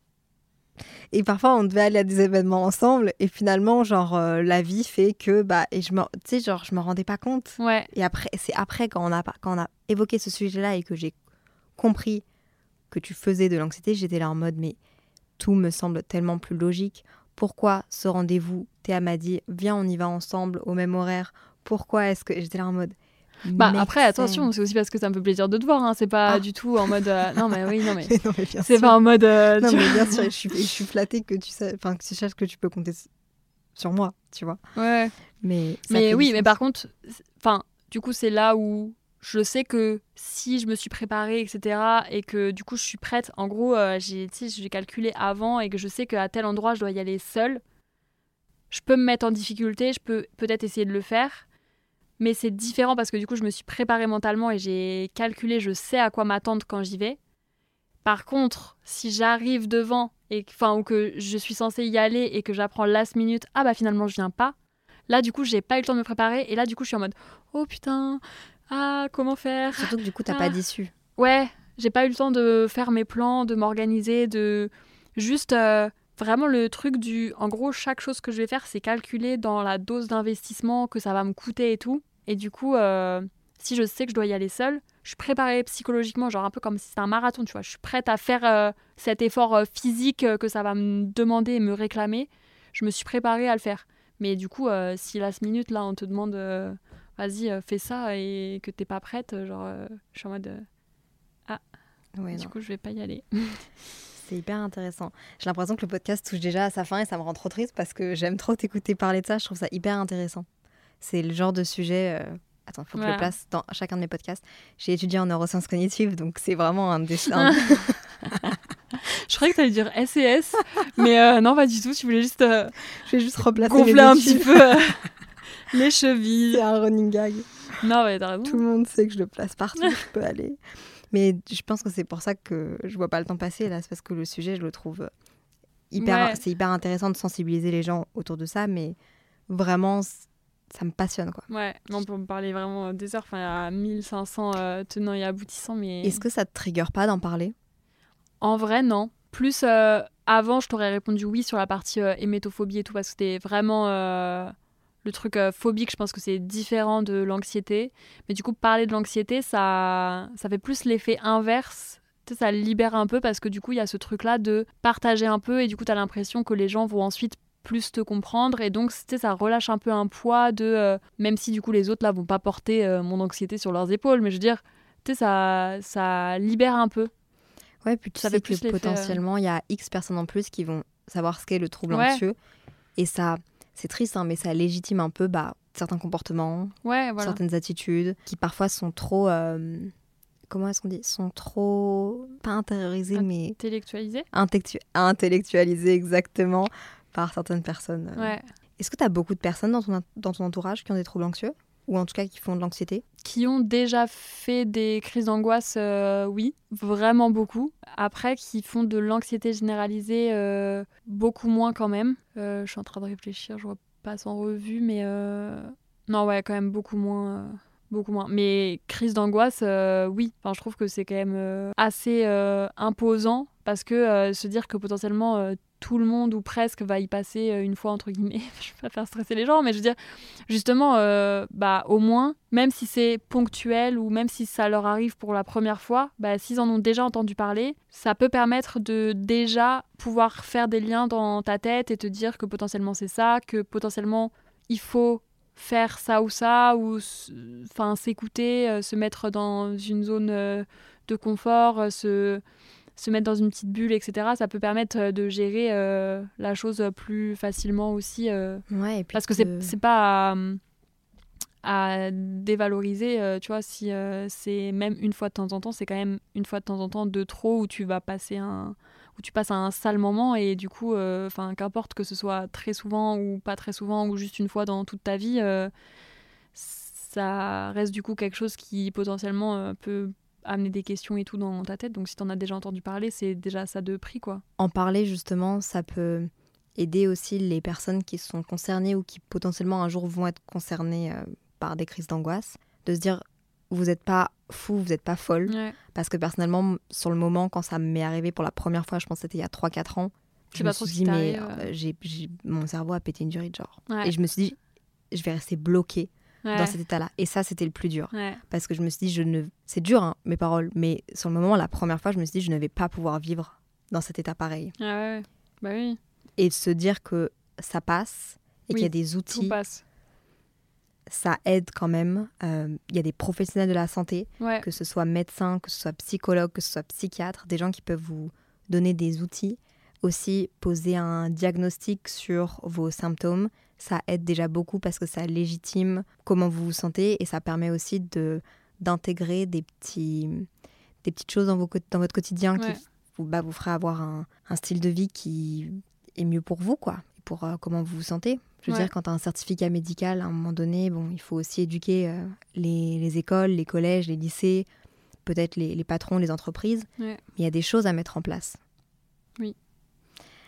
Et parfois, on devait aller à des événements ensemble, et finalement, genre, euh, la vie fait que, bah, et je me, tu sais, genre, je me rendais pas compte. Ouais, Et après, c'est après quand on a, quand on a évoqué ce sujet-là et que j'ai compris que tu faisais de l'anxiété, j'étais là en mode, mais tout me semble tellement plus logique. Pourquoi ce rendez-vous? Théa m'a dit, viens, on y va ensemble au même horaire. Pourquoi est-ce que j'étais là en mode. Bah après, attention, c'est aussi parce que ça me fait plaisir de te voir. Hein. C'est pas Ah. du tout en mode. euh, Non, mais oui, non, mais. C'est pas en mode. euh, Non, tu mais bien sûr, je suis, je suis flattée que tu, sais, enfin, que tu saches que tu peux compter sur moi, tu vois. Ouais. Mais, Mais oui, mais par contre, enfin, du coup, c'est là où je sais que si je me suis préparée, etc., et que du coup, je suis prête. En gros, euh, j'ai calculé avant et que je sais qu'à tel endroit, je dois y aller seule. Je peux me mettre en difficulté, je peux peut-être essayer de le faire. Mais c'est différent parce que du coup, je me suis préparée mentalement et j'ai calculé, je sais à quoi m'attendre quand j'y vais. Par contre, si j'arrive devant et enfin ou que je suis censée y aller et que j'apprends last minute, ah bah finalement je viens pas. Là du coup, j'ai pas eu le temps de me préparer et là du coup, je suis en mode oh putain, ah comment faire? Surtout que du coup, t'as Ah. pas d'issue. Ouais, j'ai pas eu le temps de faire mes plans, de m'organiser, de juste euh, vraiment le truc du en gros chaque chose que je vais faire, c'est calculer dans la dose d'investissement que ça va me coûter et tout. Et du coup, euh, si je sais que je dois y aller seule, je suis préparée psychologiquement, genre un peu comme si c'était un marathon, tu vois. Je suis prête à faire euh, cet effort euh, physique que ça va me demander et me réclamer. Je me suis préparée à le faire. Mais du coup, euh, si last minute, là, on te demande, vas-y, fais ça et que t'es pas prête, genre, je suis en mode, Ouais, du non. coup, je vais pas y aller. C'est hyper intéressant. J'ai l'impression que le podcast touche déjà à sa fin et ça me rend trop triste parce que j'aime trop t'écouter parler de ça. Je trouve ça hyper intéressant. C'est le genre de sujet. euh, Attends, faut que je le place dans chacun de mes podcasts. J'ai étudié en neurosciences cognitives, donc c'est vraiment un des. un- Je croyais que t'allais dire SES, mais euh, non, pas du tout. Tu voulais juste euh, Je vais juste replacer gonfler un petit peu euh, les chevilles. C'est un running gag. Non, mais t'as raison. Tout le monde sait que je le place partout où je peux aller. Mais je pense que c'est pour ça que je vois pas le temps passer là. C'est parce que le sujet, je le trouve euh, hyper. Ouais. C'est hyper intéressant de sensibiliser les gens autour de ça, mais vraiment, ça me passionne quoi. Ouais, non, on peut me parler vraiment euh, des heures. Enfin, il y a 1500 euh, tenants et aboutissants, mais. Est-ce que ça te trigger pas d'en parler? En vrai, non. Plus euh, avant, je t'aurais répondu oui sur la partie euh, hémétophobie et tout, parce que c'était vraiment euh, le truc phobique. Je pense que c'est différent de l'anxiété. Mais du coup, parler de l'anxiété, ça, ça fait plus l'effet inverse. Ça libère un peu parce que du coup, il y a ce truc-là de partager un peu et du coup, tu as l'impression que les gens vont ensuite plus te comprendre et donc tu sais, ça relâche un peu un poids de euh, même si du coup les autres là vont pas porter euh, mon anxiété sur leurs épaules mais je veux dire tu sais ça ça libère un peu Ouais, puis tu Ça sais fait que euh, potentiellement, il y a X personnes en plus qui vont savoir ce qu'est le trouble Ouais. anxieux. Et ça, c'est triste, hein, mais ça légitime un peu bah, certains comportements, ouais voilà certaines attitudes qui parfois sont trop. comment est-ce qu'on dit? Sont trop. Pas intériorisées, Int- mais intellectualisé intellectu- intellectualisées exactement par certaines personnes. Ouais. Est-ce que tu as beaucoup de personnes dans ton, dans ton entourage qui ont des troubles anxieux Ou en tout cas qui font de l'anxiété? Qui ont déjà fait des crises d'angoisse, euh, oui, vraiment beaucoup. Après, qui font de l'anxiété généralisée, euh, beaucoup moins quand même. Euh, je suis en train de réfléchir, je repasse en revue, mais euh, non, ouais, quand même beaucoup moins. euh, Beaucoup moins. Mais crise d'angoisse, euh, oui. Enfin, je trouve que c'est quand même euh, assez euh, imposant parce que euh, se dire que potentiellement euh, tout le monde ou presque va y passer euh, une fois, entre guillemets, je vais pas faire stresser les gens, mais je veux dire, justement, euh, bah, au moins, même si c'est ponctuel ou même si ça leur arrive pour la première fois, bah, s'ils en ont déjà entendu parler, ça peut permettre de déjà pouvoir faire des liens dans ta tête et te dire que potentiellement c'est ça, que potentiellement il faut faire ça ou ça, ou enfin s'écouter, euh, se mettre dans une zone de confort, se, se mettre dans une petite bulle, etc. Ça peut permettre euh, de gérer euh, la chose plus facilement aussi. euh, Ouais, et puis parce que te- c'est pas à, à dévaloriser, euh, tu vois, si c'est même une fois de temps en temps, c'est quand même une fois de temps en temps de trop où tu vas passer un où tu passes un sale moment et du coup, enfin, qu'importe que ce soit très souvent ou pas très souvent ou juste une fois dans toute ta vie, ça reste du coup quelque chose qui potentiellement peut amener des questions et tout dans ta tête. Donc si t'en as déjà entendu parler, c'est déjà ça de prix, quoi. en parler justement, ça peut aider aussi les personnes qui sont concernées ou qui potentiellement un jour vont être concernées euh, par des crises d'angoisse, de se dire vous n'êtes pas fou, vous n'êtes pas folle. Ouais. Parce que personnellement, sur le moment, quand ça m'est arrivé pour la première fois, je pense que c'était il y a 3-4 ans, Je me suis dit, mais euh, mon cerveau a pété une durite, genre. Ouais. Et je me suis dit, je vais rester bloquée Ouais. dans cet état-là. Et ça, c'était le plus dur. Ouais. Parce que je me suis dit, je ne... c'est dur, hein, mes paroles, mais sur le moment, la première fois, je me suis dit, je ne vais pas pouvoir vivre dans cet état pareil. Ah ouais. Bah oui, Et de se dire que ça passe et qu'il y a des tout outils, passe. ça aide quand même. Euh, Il y a des professionnels de la santé, Ouais. que ce soit médecin, que ce soit psychologue, que ce soit psychiatre, des gens qui peuvent vous donner des outils. Aussi, poser un diagnostic sur vos symptômes, ça aide déjà beaucoup parce que ça légitime comment vous vous sentez et ça permet aussi de d'intégrer des petits des petites choses dans, vos, co- dans votre quotidien Ouais. qui vous, bah, vous fera avoir un, un style de vie qui est mieux pour vous, quoi, pour euh, comment vous vous sentez. Je veux Ouais. dire, quand tu as un certificat médical, à un moment donné, bon, il faut aussi éduquer euh, les, les écoles, les collèges, les lycées, peut-être les, les patrons, les entreprises. Ouais. Il y a des choses à mettre en place.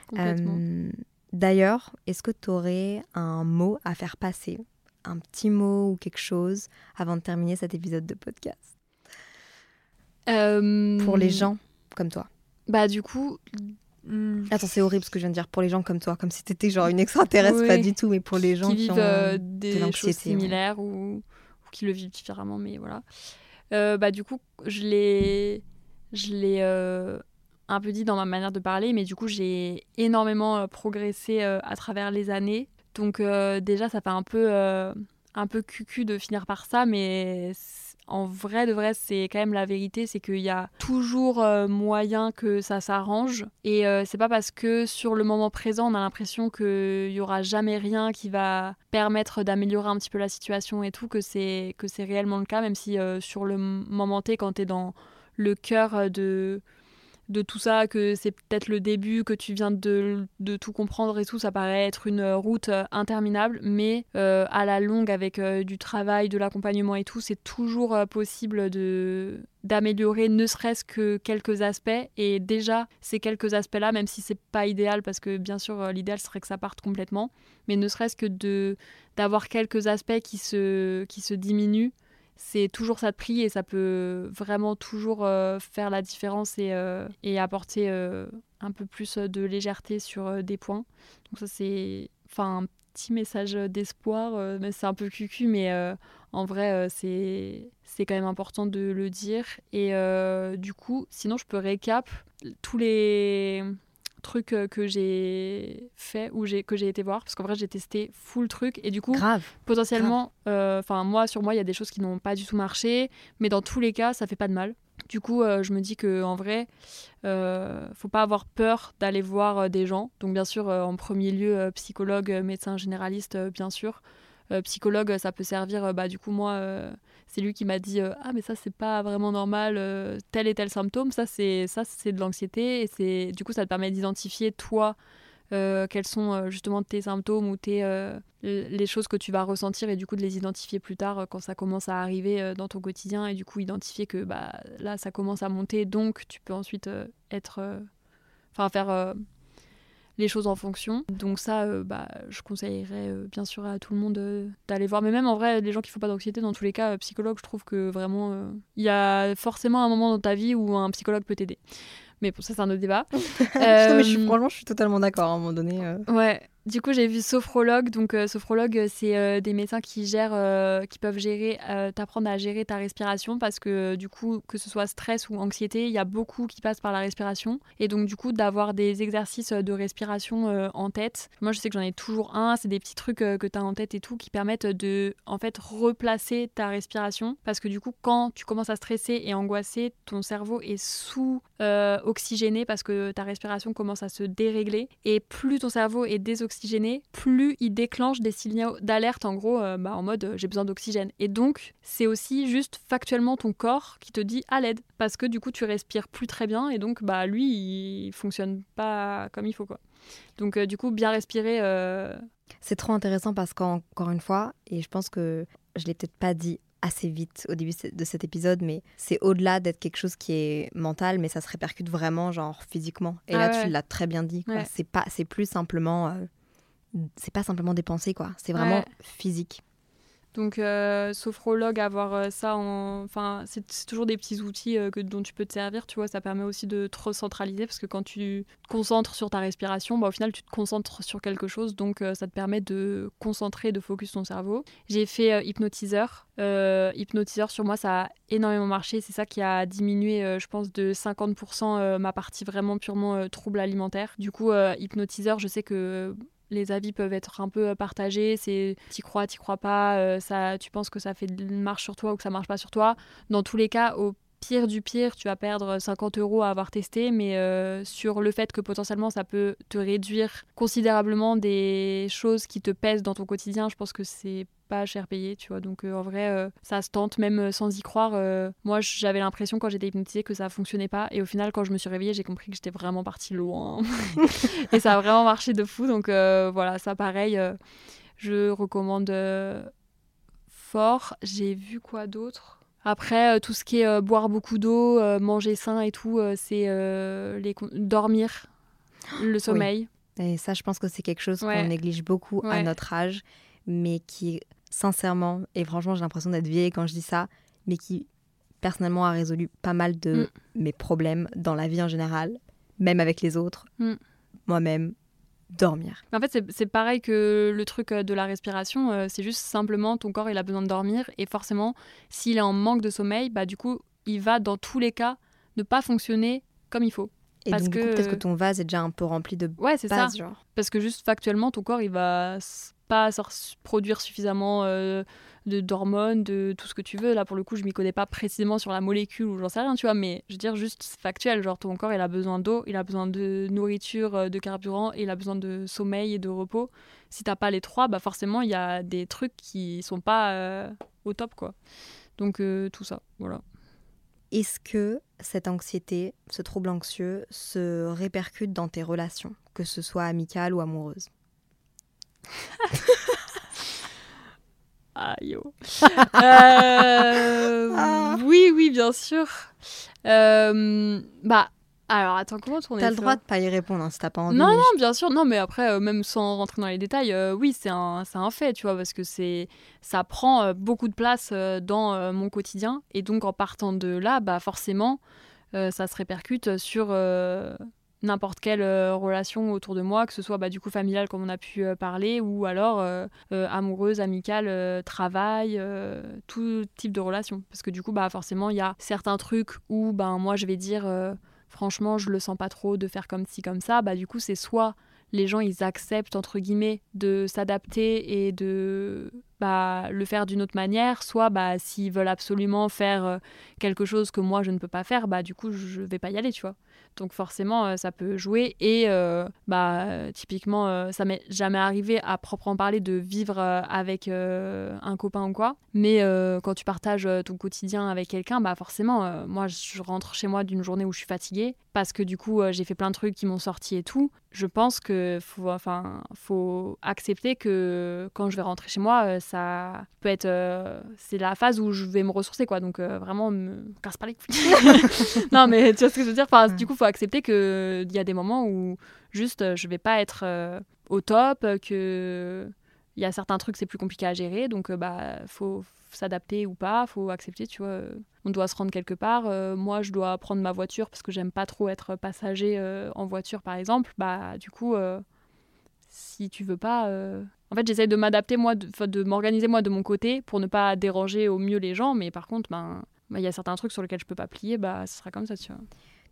Complètement. Euh, D'ailleurs, est-ce que tu aurais un mot à faire passer? Un petit mot ou quelque chose avant de terminer cet épisode de podcast? Euh, Pour les gens comme toi. Bah du coup. mm, Attends, c'est horrible ce que je viens de dire. Pour les gens comme toi, comme si t'étais genre une extraterrestre, Oui. pas du tout, mais pour les gens qui qui, vivent ont... euh, de des choses ouais. similaires ou, ou qui le vivent différemment, mais voilà. Euh, bah, du coup, je l'ai, je l'ai euh, un peu dit dans ma manière de parler, mais du coup, j'ai énormément euh, progressé euh, à travers les années. Donc, euh, déjà, ça fait un peu, un peu cucu de finir par ça, mais en vrai, de vrai, c'est quand même la vérité, c'est qu'il y a toujours moyen que ça s'arrange. Et euh, c'est pas parce que sur le moment présent, on a l'impression qu'il y aura jamais rien qui va permettre d'améliorer un petit peu la situation et tout, que c'est que c'est réellement le cas, même si sur le moment T, quand tu es dans le cœur de de tout ça, que c'est peut-être le début, que tu viens de, tout comprendre et tout, ça paraît être une route euh, interminable, mais euh, à la longue, avec euh, du travail, de l'accompagnement et tout, c'est toujours euh, possible de d'améliorer ne serait-ce que quelques aspects. Et déjà ces quelques aspects-là même si c'est pas idéal parce que bien sûr euh, l'idéal serait que ça parte complètement mais ne serait-ce que de d'avoir quelques aspects qui se qui se diminuent c'est toujours ça de prix et ça peut vraiment toujours euh, faire la différence et, euh, et apporter euh, un peu plus de légèreté sur des points. Donc ça c'est un petit message d'espoir, mais c'est un peu cucu, mais en vrai c'est c'est quand même important de le dire. Et du coup, sinon je peux récap tous les trucs euh, que j'ai fait ou que j'ai été voir parce qu'en vrai j'ai testé full truc et du coup Grave. potentiellement, euh, enfin moi sur moi il y a des choses qui n'ont pas du tout marché, mais dans tous les cas ça fait pas de mal. Du coup, euh, je me dis que en vrai, euh, faut pas avoir peur d'aller voir des gens. Donc bien sûr, en premier lieu, psychologue, médecin généraliste, bien sûr. Psychologue, ça peut servir. bah du coup moi, c'est lui qui m'a dit euh, ah mais ça c'est pas vraiment normal, euh, tel et tel symptôme. Ça c'est ça c'est de l'anxiété et c'est du coup ça te permet d'identifier toi euh, quels sont justement tes symptômes ou tes, les choses que tu vas ressentir et du coup de les identifier plus tard quand ça commence à arriver dans ton quotidien et du coup identifier que bah, là ça commence à monter donc tu peux ensuite être enfin faire les choses en fonction. Donc ça euh, bah, je conseillerais euh, bien sûr à tout le monde euh, d'aller voir. Mais même en vrai les gens qui font pas d'anxiété dans tous les cas psychologue je trouve que vraiment il y a forcément un moment dans ta vie où un psychologue peut t'aider. Mais pour ça c'est un autre débat. Non, mais je suis, franchement, je suis totalement d'accord à un moment donné. Ouais, du coup j'ai vu sophrologue. Donc euh, sophrologue, euh, c'est euh, des médecins qui gèrent, qui peuvent gérer, t'apprendre à gérer ta respiration parce que du coup que ce soit stress ou anxiété, il y a beaucoup qui passent par la respiration et donc du coup d'avoir des exercices de respiration en tête. Moi je sais que j'en ai toujours un. C'est des petits trucs que tu as en tête et tout qui permettent de en fait replacer ta respiration parce que du coup quand tu commences à stresser et angoisser, ton cerveau est sous oxygéné parce que ta respiration commence à se dérégler et plus ton cerveau est désoxygéné, plus il déclenche des signaux d'alerte en gros euh, bah, en mode euh, j'ai besoin d'oxygène. Et donc c'est aussi juste factuellement ton corps qui te dit à l'aide parce que du coup tu respires plus très bien et donc bah lui il fonctionne pas comme il faut quoi. Donc euh, du coup bien respirer C'est trop intéressant parce qu'encore une fois, et je pense que je l'ai peut-être pas dit assez vite au début de cet épisode, mais c'est au-delà d'être quelque chose qui est mental, mais ça se répercute vraiment, genre physiquement. Et Ah là, ouais. tu l'as très bien dit. Ouais. C'est pas, c'est plus simplement, euh, c'est pas simplement des pensées, quoi. C'est vraiment Ouais. physique. Donc, euh, sophrologue, avoir euh, ça en. Enfin, c'est toujours des petits outils euh, que, dont tu peux te servir, tu vois. Ça permet aussi de te recentraliser parce que quand tu te concentres sur ta respiration, bah, au final, tu te concentres sur quelque chose. Donc, euh, ça te permet de concentrer, de focus ton cerveau. J'ai fait hypnotiseur. Hypnotiseur, sur moi, ça a énormément marché. C'est ça qui a diminué, je pense, de 50% euh, ma partie vraiment purement trouble alimentaire. Du coup, hypnotiseur, je sais que les avis peuvent être un peu euh, partagés. C'est t'y crois, t'y crois pas. euh, ça, tu penses que ça fait de marche sur toi ou que ça marche pas sur toi. Dans tous les cas, au pire du pire, tu vas perdre 50 euros à avoir testé, mais euh, sur le fait que potentiellement ça peut te réduire considérablement des choses qui te pèsent dans ton quotidien, je pense que c'est pas cher payé, tu vois. Donc euh, en vrai, euh, ça se tente même euh, sans y croire. euh, moi, j'avais l'impression quand j'étais hypnotisée que ça fonctionnait pas, et au final, quand je me suis réveillée, j'ai compris que j'étais vraiment partie loin. et ça a vraiment marché de fou. Donc voilà, ça pareil, je recommande fort. J'ai vu quoi d'autre? Après, tout ce qui est boire beaucoup d'eau, manger sain et tout, c'est les dormir, le sommeil. Et ça, je pense que c'est quelque chose Ouais. qu'on néglige beaucoup à notre âge, mais qui, sincèrement, et franchement, j'ai l'impression d'être vieille quand je dis ça, mais qui, personnellement, a résolu pas mal de mes problèmes dans la vie en général, même avec les autres, Mm. moi-même, dormir. En fait, c'est- pareil que le truc euh, de la respiration. euh, c'est juste simplement ton corps, il a besoin de dormir. Et forcément, s'il est en manque de sommeil, bah du coup, il va dans tous les cas ne pas fonctionner comme il faut. Et Parce donc, que- peut-être que ton vase est déjà un peu rempli de Ouais, c'est ça. genre. Parce que juste factuellement, ton corps, il va pas sor- produire suffisamment euh, d'hormones, de tout ce que tu veux. Là, pour le coup, je m'y connais pas précisément sur la molécule ou j'en sais rien, tu vois. Mais je veux dire, juste factuel. Genre, ton corps, il a besoin d'eau, il a besoin de nourriture, euh, de carburant, il a besoin de sommeil et de repos. Si t'as pas les trois, bah forcément, il y a des trucs qui sont pas euh, au top, quoi. Donc, euh, tout ça, voilà. Est-ce que cette anxiété, ce trouble anxieux, se répercute dans tes relations, que ce soit amicales ou amoureuses? Ah, yo. Euh, Ah. Oui, oui, bien sûr. Euh, bah, alors, attends, comment tourner T'as le droit de pas y répondre hein, si t'as pas envie. Non, non, bien sûr. Non, mais après, euh, même sans rentrer dans les détails, oui, c'est un, c'est un fait, tu vois, parce que c'est, ça prend beaucoup de place dans mon quotidien. Et donc, en partant de là, bah, forcément, ça se répercute sur n'importe quelle euh, relation autour de moi, que ce soit bah, du coup familiale, comme on a pu euh, parler, ou alors euh, amoureuse, amicale, travail, tout type de relation. Parce que du coup, bah, forcément, il y a certains trucs où ben, moi, je vais dire. franchement, je le sens pas trop de faire comme ci, comme ça, bah du coup, c'est soit les gens, ils acceptent, entre guillemets, de s'adapter et de bah, le faire d'une autre manière, soit bah, s'ils veulent absolument faire euh, quelque chose que moi, je ne peux pas faire, bah du coup, je vais pas y aller, tu vois. Donc forcément, euh, ça peut jouer. Et euh, bah, typiquement, ça m'est jamais arrivé à proprement parler de vivre avec un copain ou quoi. Mais quand tu partages ton quotidien avec quelqu'un, bah forcément, moi, je rentre chez moi d'une journée où je suis fatiguée parce que du coup, j'ai fait plein de trucs qui m'ont sorti et tout. Je pense que faut, enfin, faut accepter que quand je vais rentrer chez moi, ça peut être, euh, c'est la phase où je vais me ressourcer, quoi. Donc euh, vraiment, me casse pas les couilles. non, mais tu vois ce que je veux dire? Enfin, du coup, faut accepter que il y a des moments où juste, je vais pas être euh, au top, que il y a certains trucs c'est plus compliqué à gérer, donc bah faut s'adapter ou pas, faut accepter, tu vois. On doit se rendre quelque part. euh, moi, je dois prendre ma voiture parce que j'aime pas trop être passager euh, en voiture, par exemple. Bah, du coup, euh, si tu veux pas. En fait, j'essaye de m'adapter, moi, de, m'organiser, moi, de mon côté, pour ne pas déranger au mieux les gens. Mais par contre, ben, ben, il y a certains trucs sur lesquels je peux pas plier, bah, ce sera comme ça, tu vois.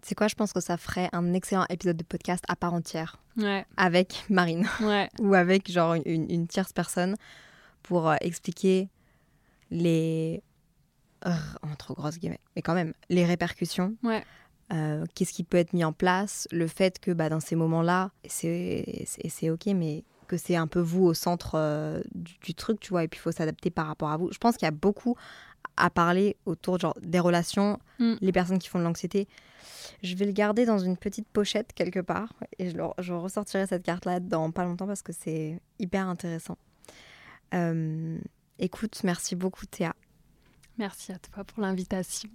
Sais quoi, je pense que ça ferait un excellent épisode de podcast à part entière Ouais, avec Marine ouais, ou avec genre une, une tierce personne pour euh, expliquer les entre grosses guillemets, mais quand même les répercussions. Ouais. Euh, Qu'est-ce qui peut être mis en place Le fait que bah, dans ces moments-là, c'est c'est- c'est ok, mais que c'est un peu vous au centre euh, du, du truc, tu vois, et puis il faut s'adapter par rapport à vous. Je pense qu'il y a beaucoup à parler autour genre, des relations, Mm. les personnes qui font de l'anxiété. Je vais le garder dans une petite pochette quelque part et je, le- je ressortirai cette carte-là dans pas longtemps parce que c'est hyper intéressant. Euh, écoute, merci beaucoup Théa. Merci à toi pour l'invitation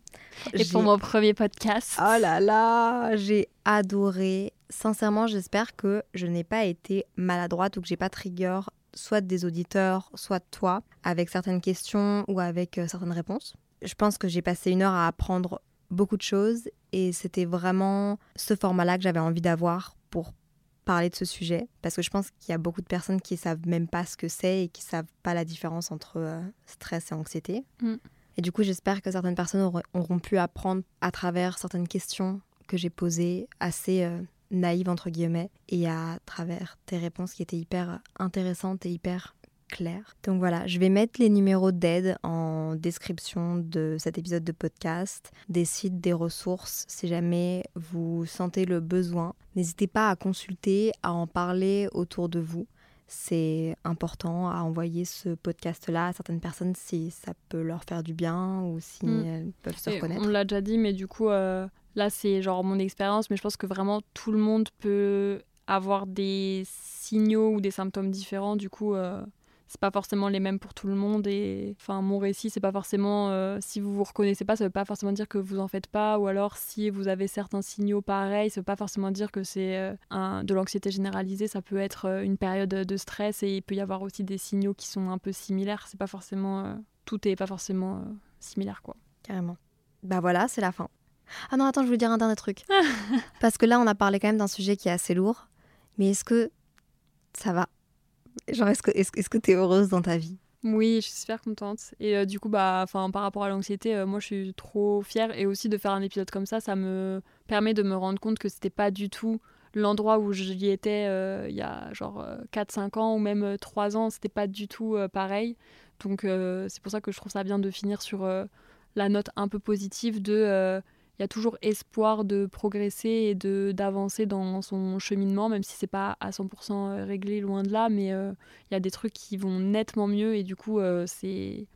et pour mon premier podcast. Oh là là, j'ai adoré. Sincèrement, j'espère que je n'ai pas été maladroite ou que j'ai pas trigger soit des auditeurs, soit toi, avec certaines questions ou avec euh, certaines réponses. Je pense que j'ai passé une heure à apprendre beaucoup de choses et c'était vraiment ce format-là que j'avais envie d'avoir pour parler de ce sujet parce que je pense qu'il y a beaucoup de personnes qui savent même pas ce que c'est et qui savent pas la différence entre euh, stress et anxiété. Mm. Et du coup, j'espère que certaines personnes auront, pu apprendre à travers certaines questions que j'ai posées assez euh, naïves entre guillemets et à travers tes réponses qui étaient hyper intéressantes et hyper claires. Donc voilà, je vais mettre les numéros d'aide en description de cet épisode de podcast, des sites, des ressources si jamais vous sentez le besoin. N'hésitez pas à consulter, à en parler autour de vous. C'est important à envoyer ce podcast-là à certaines personnes si ça peut leur faire du bien ou si mm. elles peuvent se reconnaître. On l'a déjà dit, mais du coup, euh, là, c'est genre mon expérience, mais je pense que vraiment tout le monde peut avoir des signaux ou des symptômes différents. Du coup, euh, c'est pas forcément les mêmes pour tout le monde et enfin mon récit c'est pas forcément euh, si vous vous reconnaissez pas ça veut pas forcément dire que vous en faites pas ou alors si vous avez certains signaux pareils ça veut pas forcément dire que c'est euh, un, de l'anxiété généralisée. Ça peut être euh, une période de stress et il peut y avoir aussi des signaux qui sont un peu similaires. C'est pas forcément tout est pas forcément similaire quoi. Carrément. Bah voilà c'est la fin. Ah non attends je voulais dire un dernier truc. Parce que là on a parlé quand même d'un sujet qui est assez lourd. Mais est-ce que ça va Genre, est-ce que tu est es heureuse dans ta vie? Oui, je suis super contente. Et euh, du coup, bah, par rapport à l'anxiété, euh, moi, je suis trop fière. Et aussi de faire un épisode comme ça, ça me permet de me rendre compte que c'était pas du tout l'endroit où j'y étais euh, il y a genre 4-5 ans ou même 3 ans. C'était pas du tout pareil. Donc, c'est pour ça que je trouve ça bien de finir sur la note un peu positive de il y a toujours espoir de progresser et de d'avancer dans son cheminement, même si c'est pas à 100% euh, réglé, loin de là, mais euh, il y a des trucs qui vont nettement mieux et du coup, euh, c'est.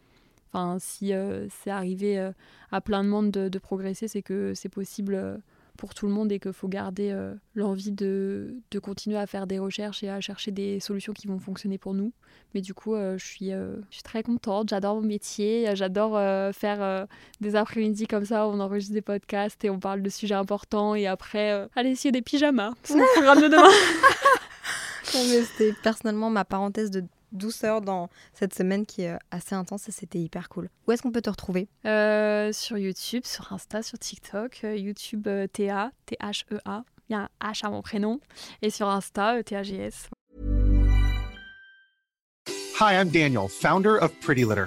Enfin, si c'est arrivé à plein de monde de progresser, c'est que c'est possible pour tout le monde et qu'il faut garder euh, l'envie de, de, continuer à faire des recherches et à chercher des solutions qui vont fonctionner pour nous. Mais du coup, euh, je, suis, euh, je suis très contente, j'adore mon métier, j'adore faire des après-midi comme ça, où on enregistre des podcasts et on parle de sujets importants et après, aller essayer des pyjamas. C'est mon programme de demain. C'était personnellement ma parenthèse de douceur dans cette semaine qui est assez intense et c'était hyper cool. Où est-ce qu'on peut te retrouver? Euh, Sur YouTube, sur Insta, sur TikTok, euh, YouTube euh, TA, T-H-E-A. Il y a un H à mon prénom. Et sur Insta, T-A-G-S. Hi, I'm Daniel, founder of Pretty Litter.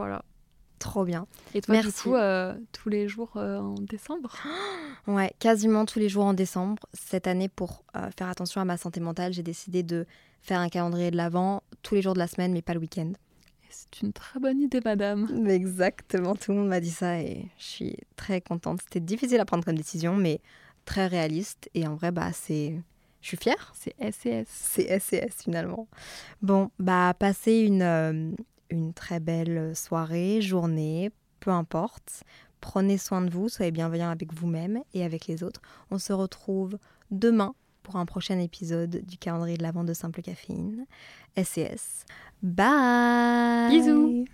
Voilà. Trop bien. Et toi, Merci. du coup, euh, tous les jours euh, en décembre? Ouais, quasiment tous les jours en décembre. Cette année, pour euh, faire attention à ma santé mentale, j'ai décidé de faire un calendrier de l'Avent tous les jours de la semaine, mais pas le week-end. C'est une très bonne idée, madame. Exactement, tout le monde m'a dit ça et je suis très contente. C'était difficile à prendre comme décision, mais très réaliste. Et en vrai, bah, c'est. Je suis fière. C'est SES. C'est SES finalement. Bon, bah, passez une, une très belle soirée, journée, peu importe. Prenez soin de vous, soyez bienveillants avec vous-même et avec les autres. On se retrouve demain pour un prochain épisode du calendrier de la vente de Simple Caféine. SES. Bye Bisous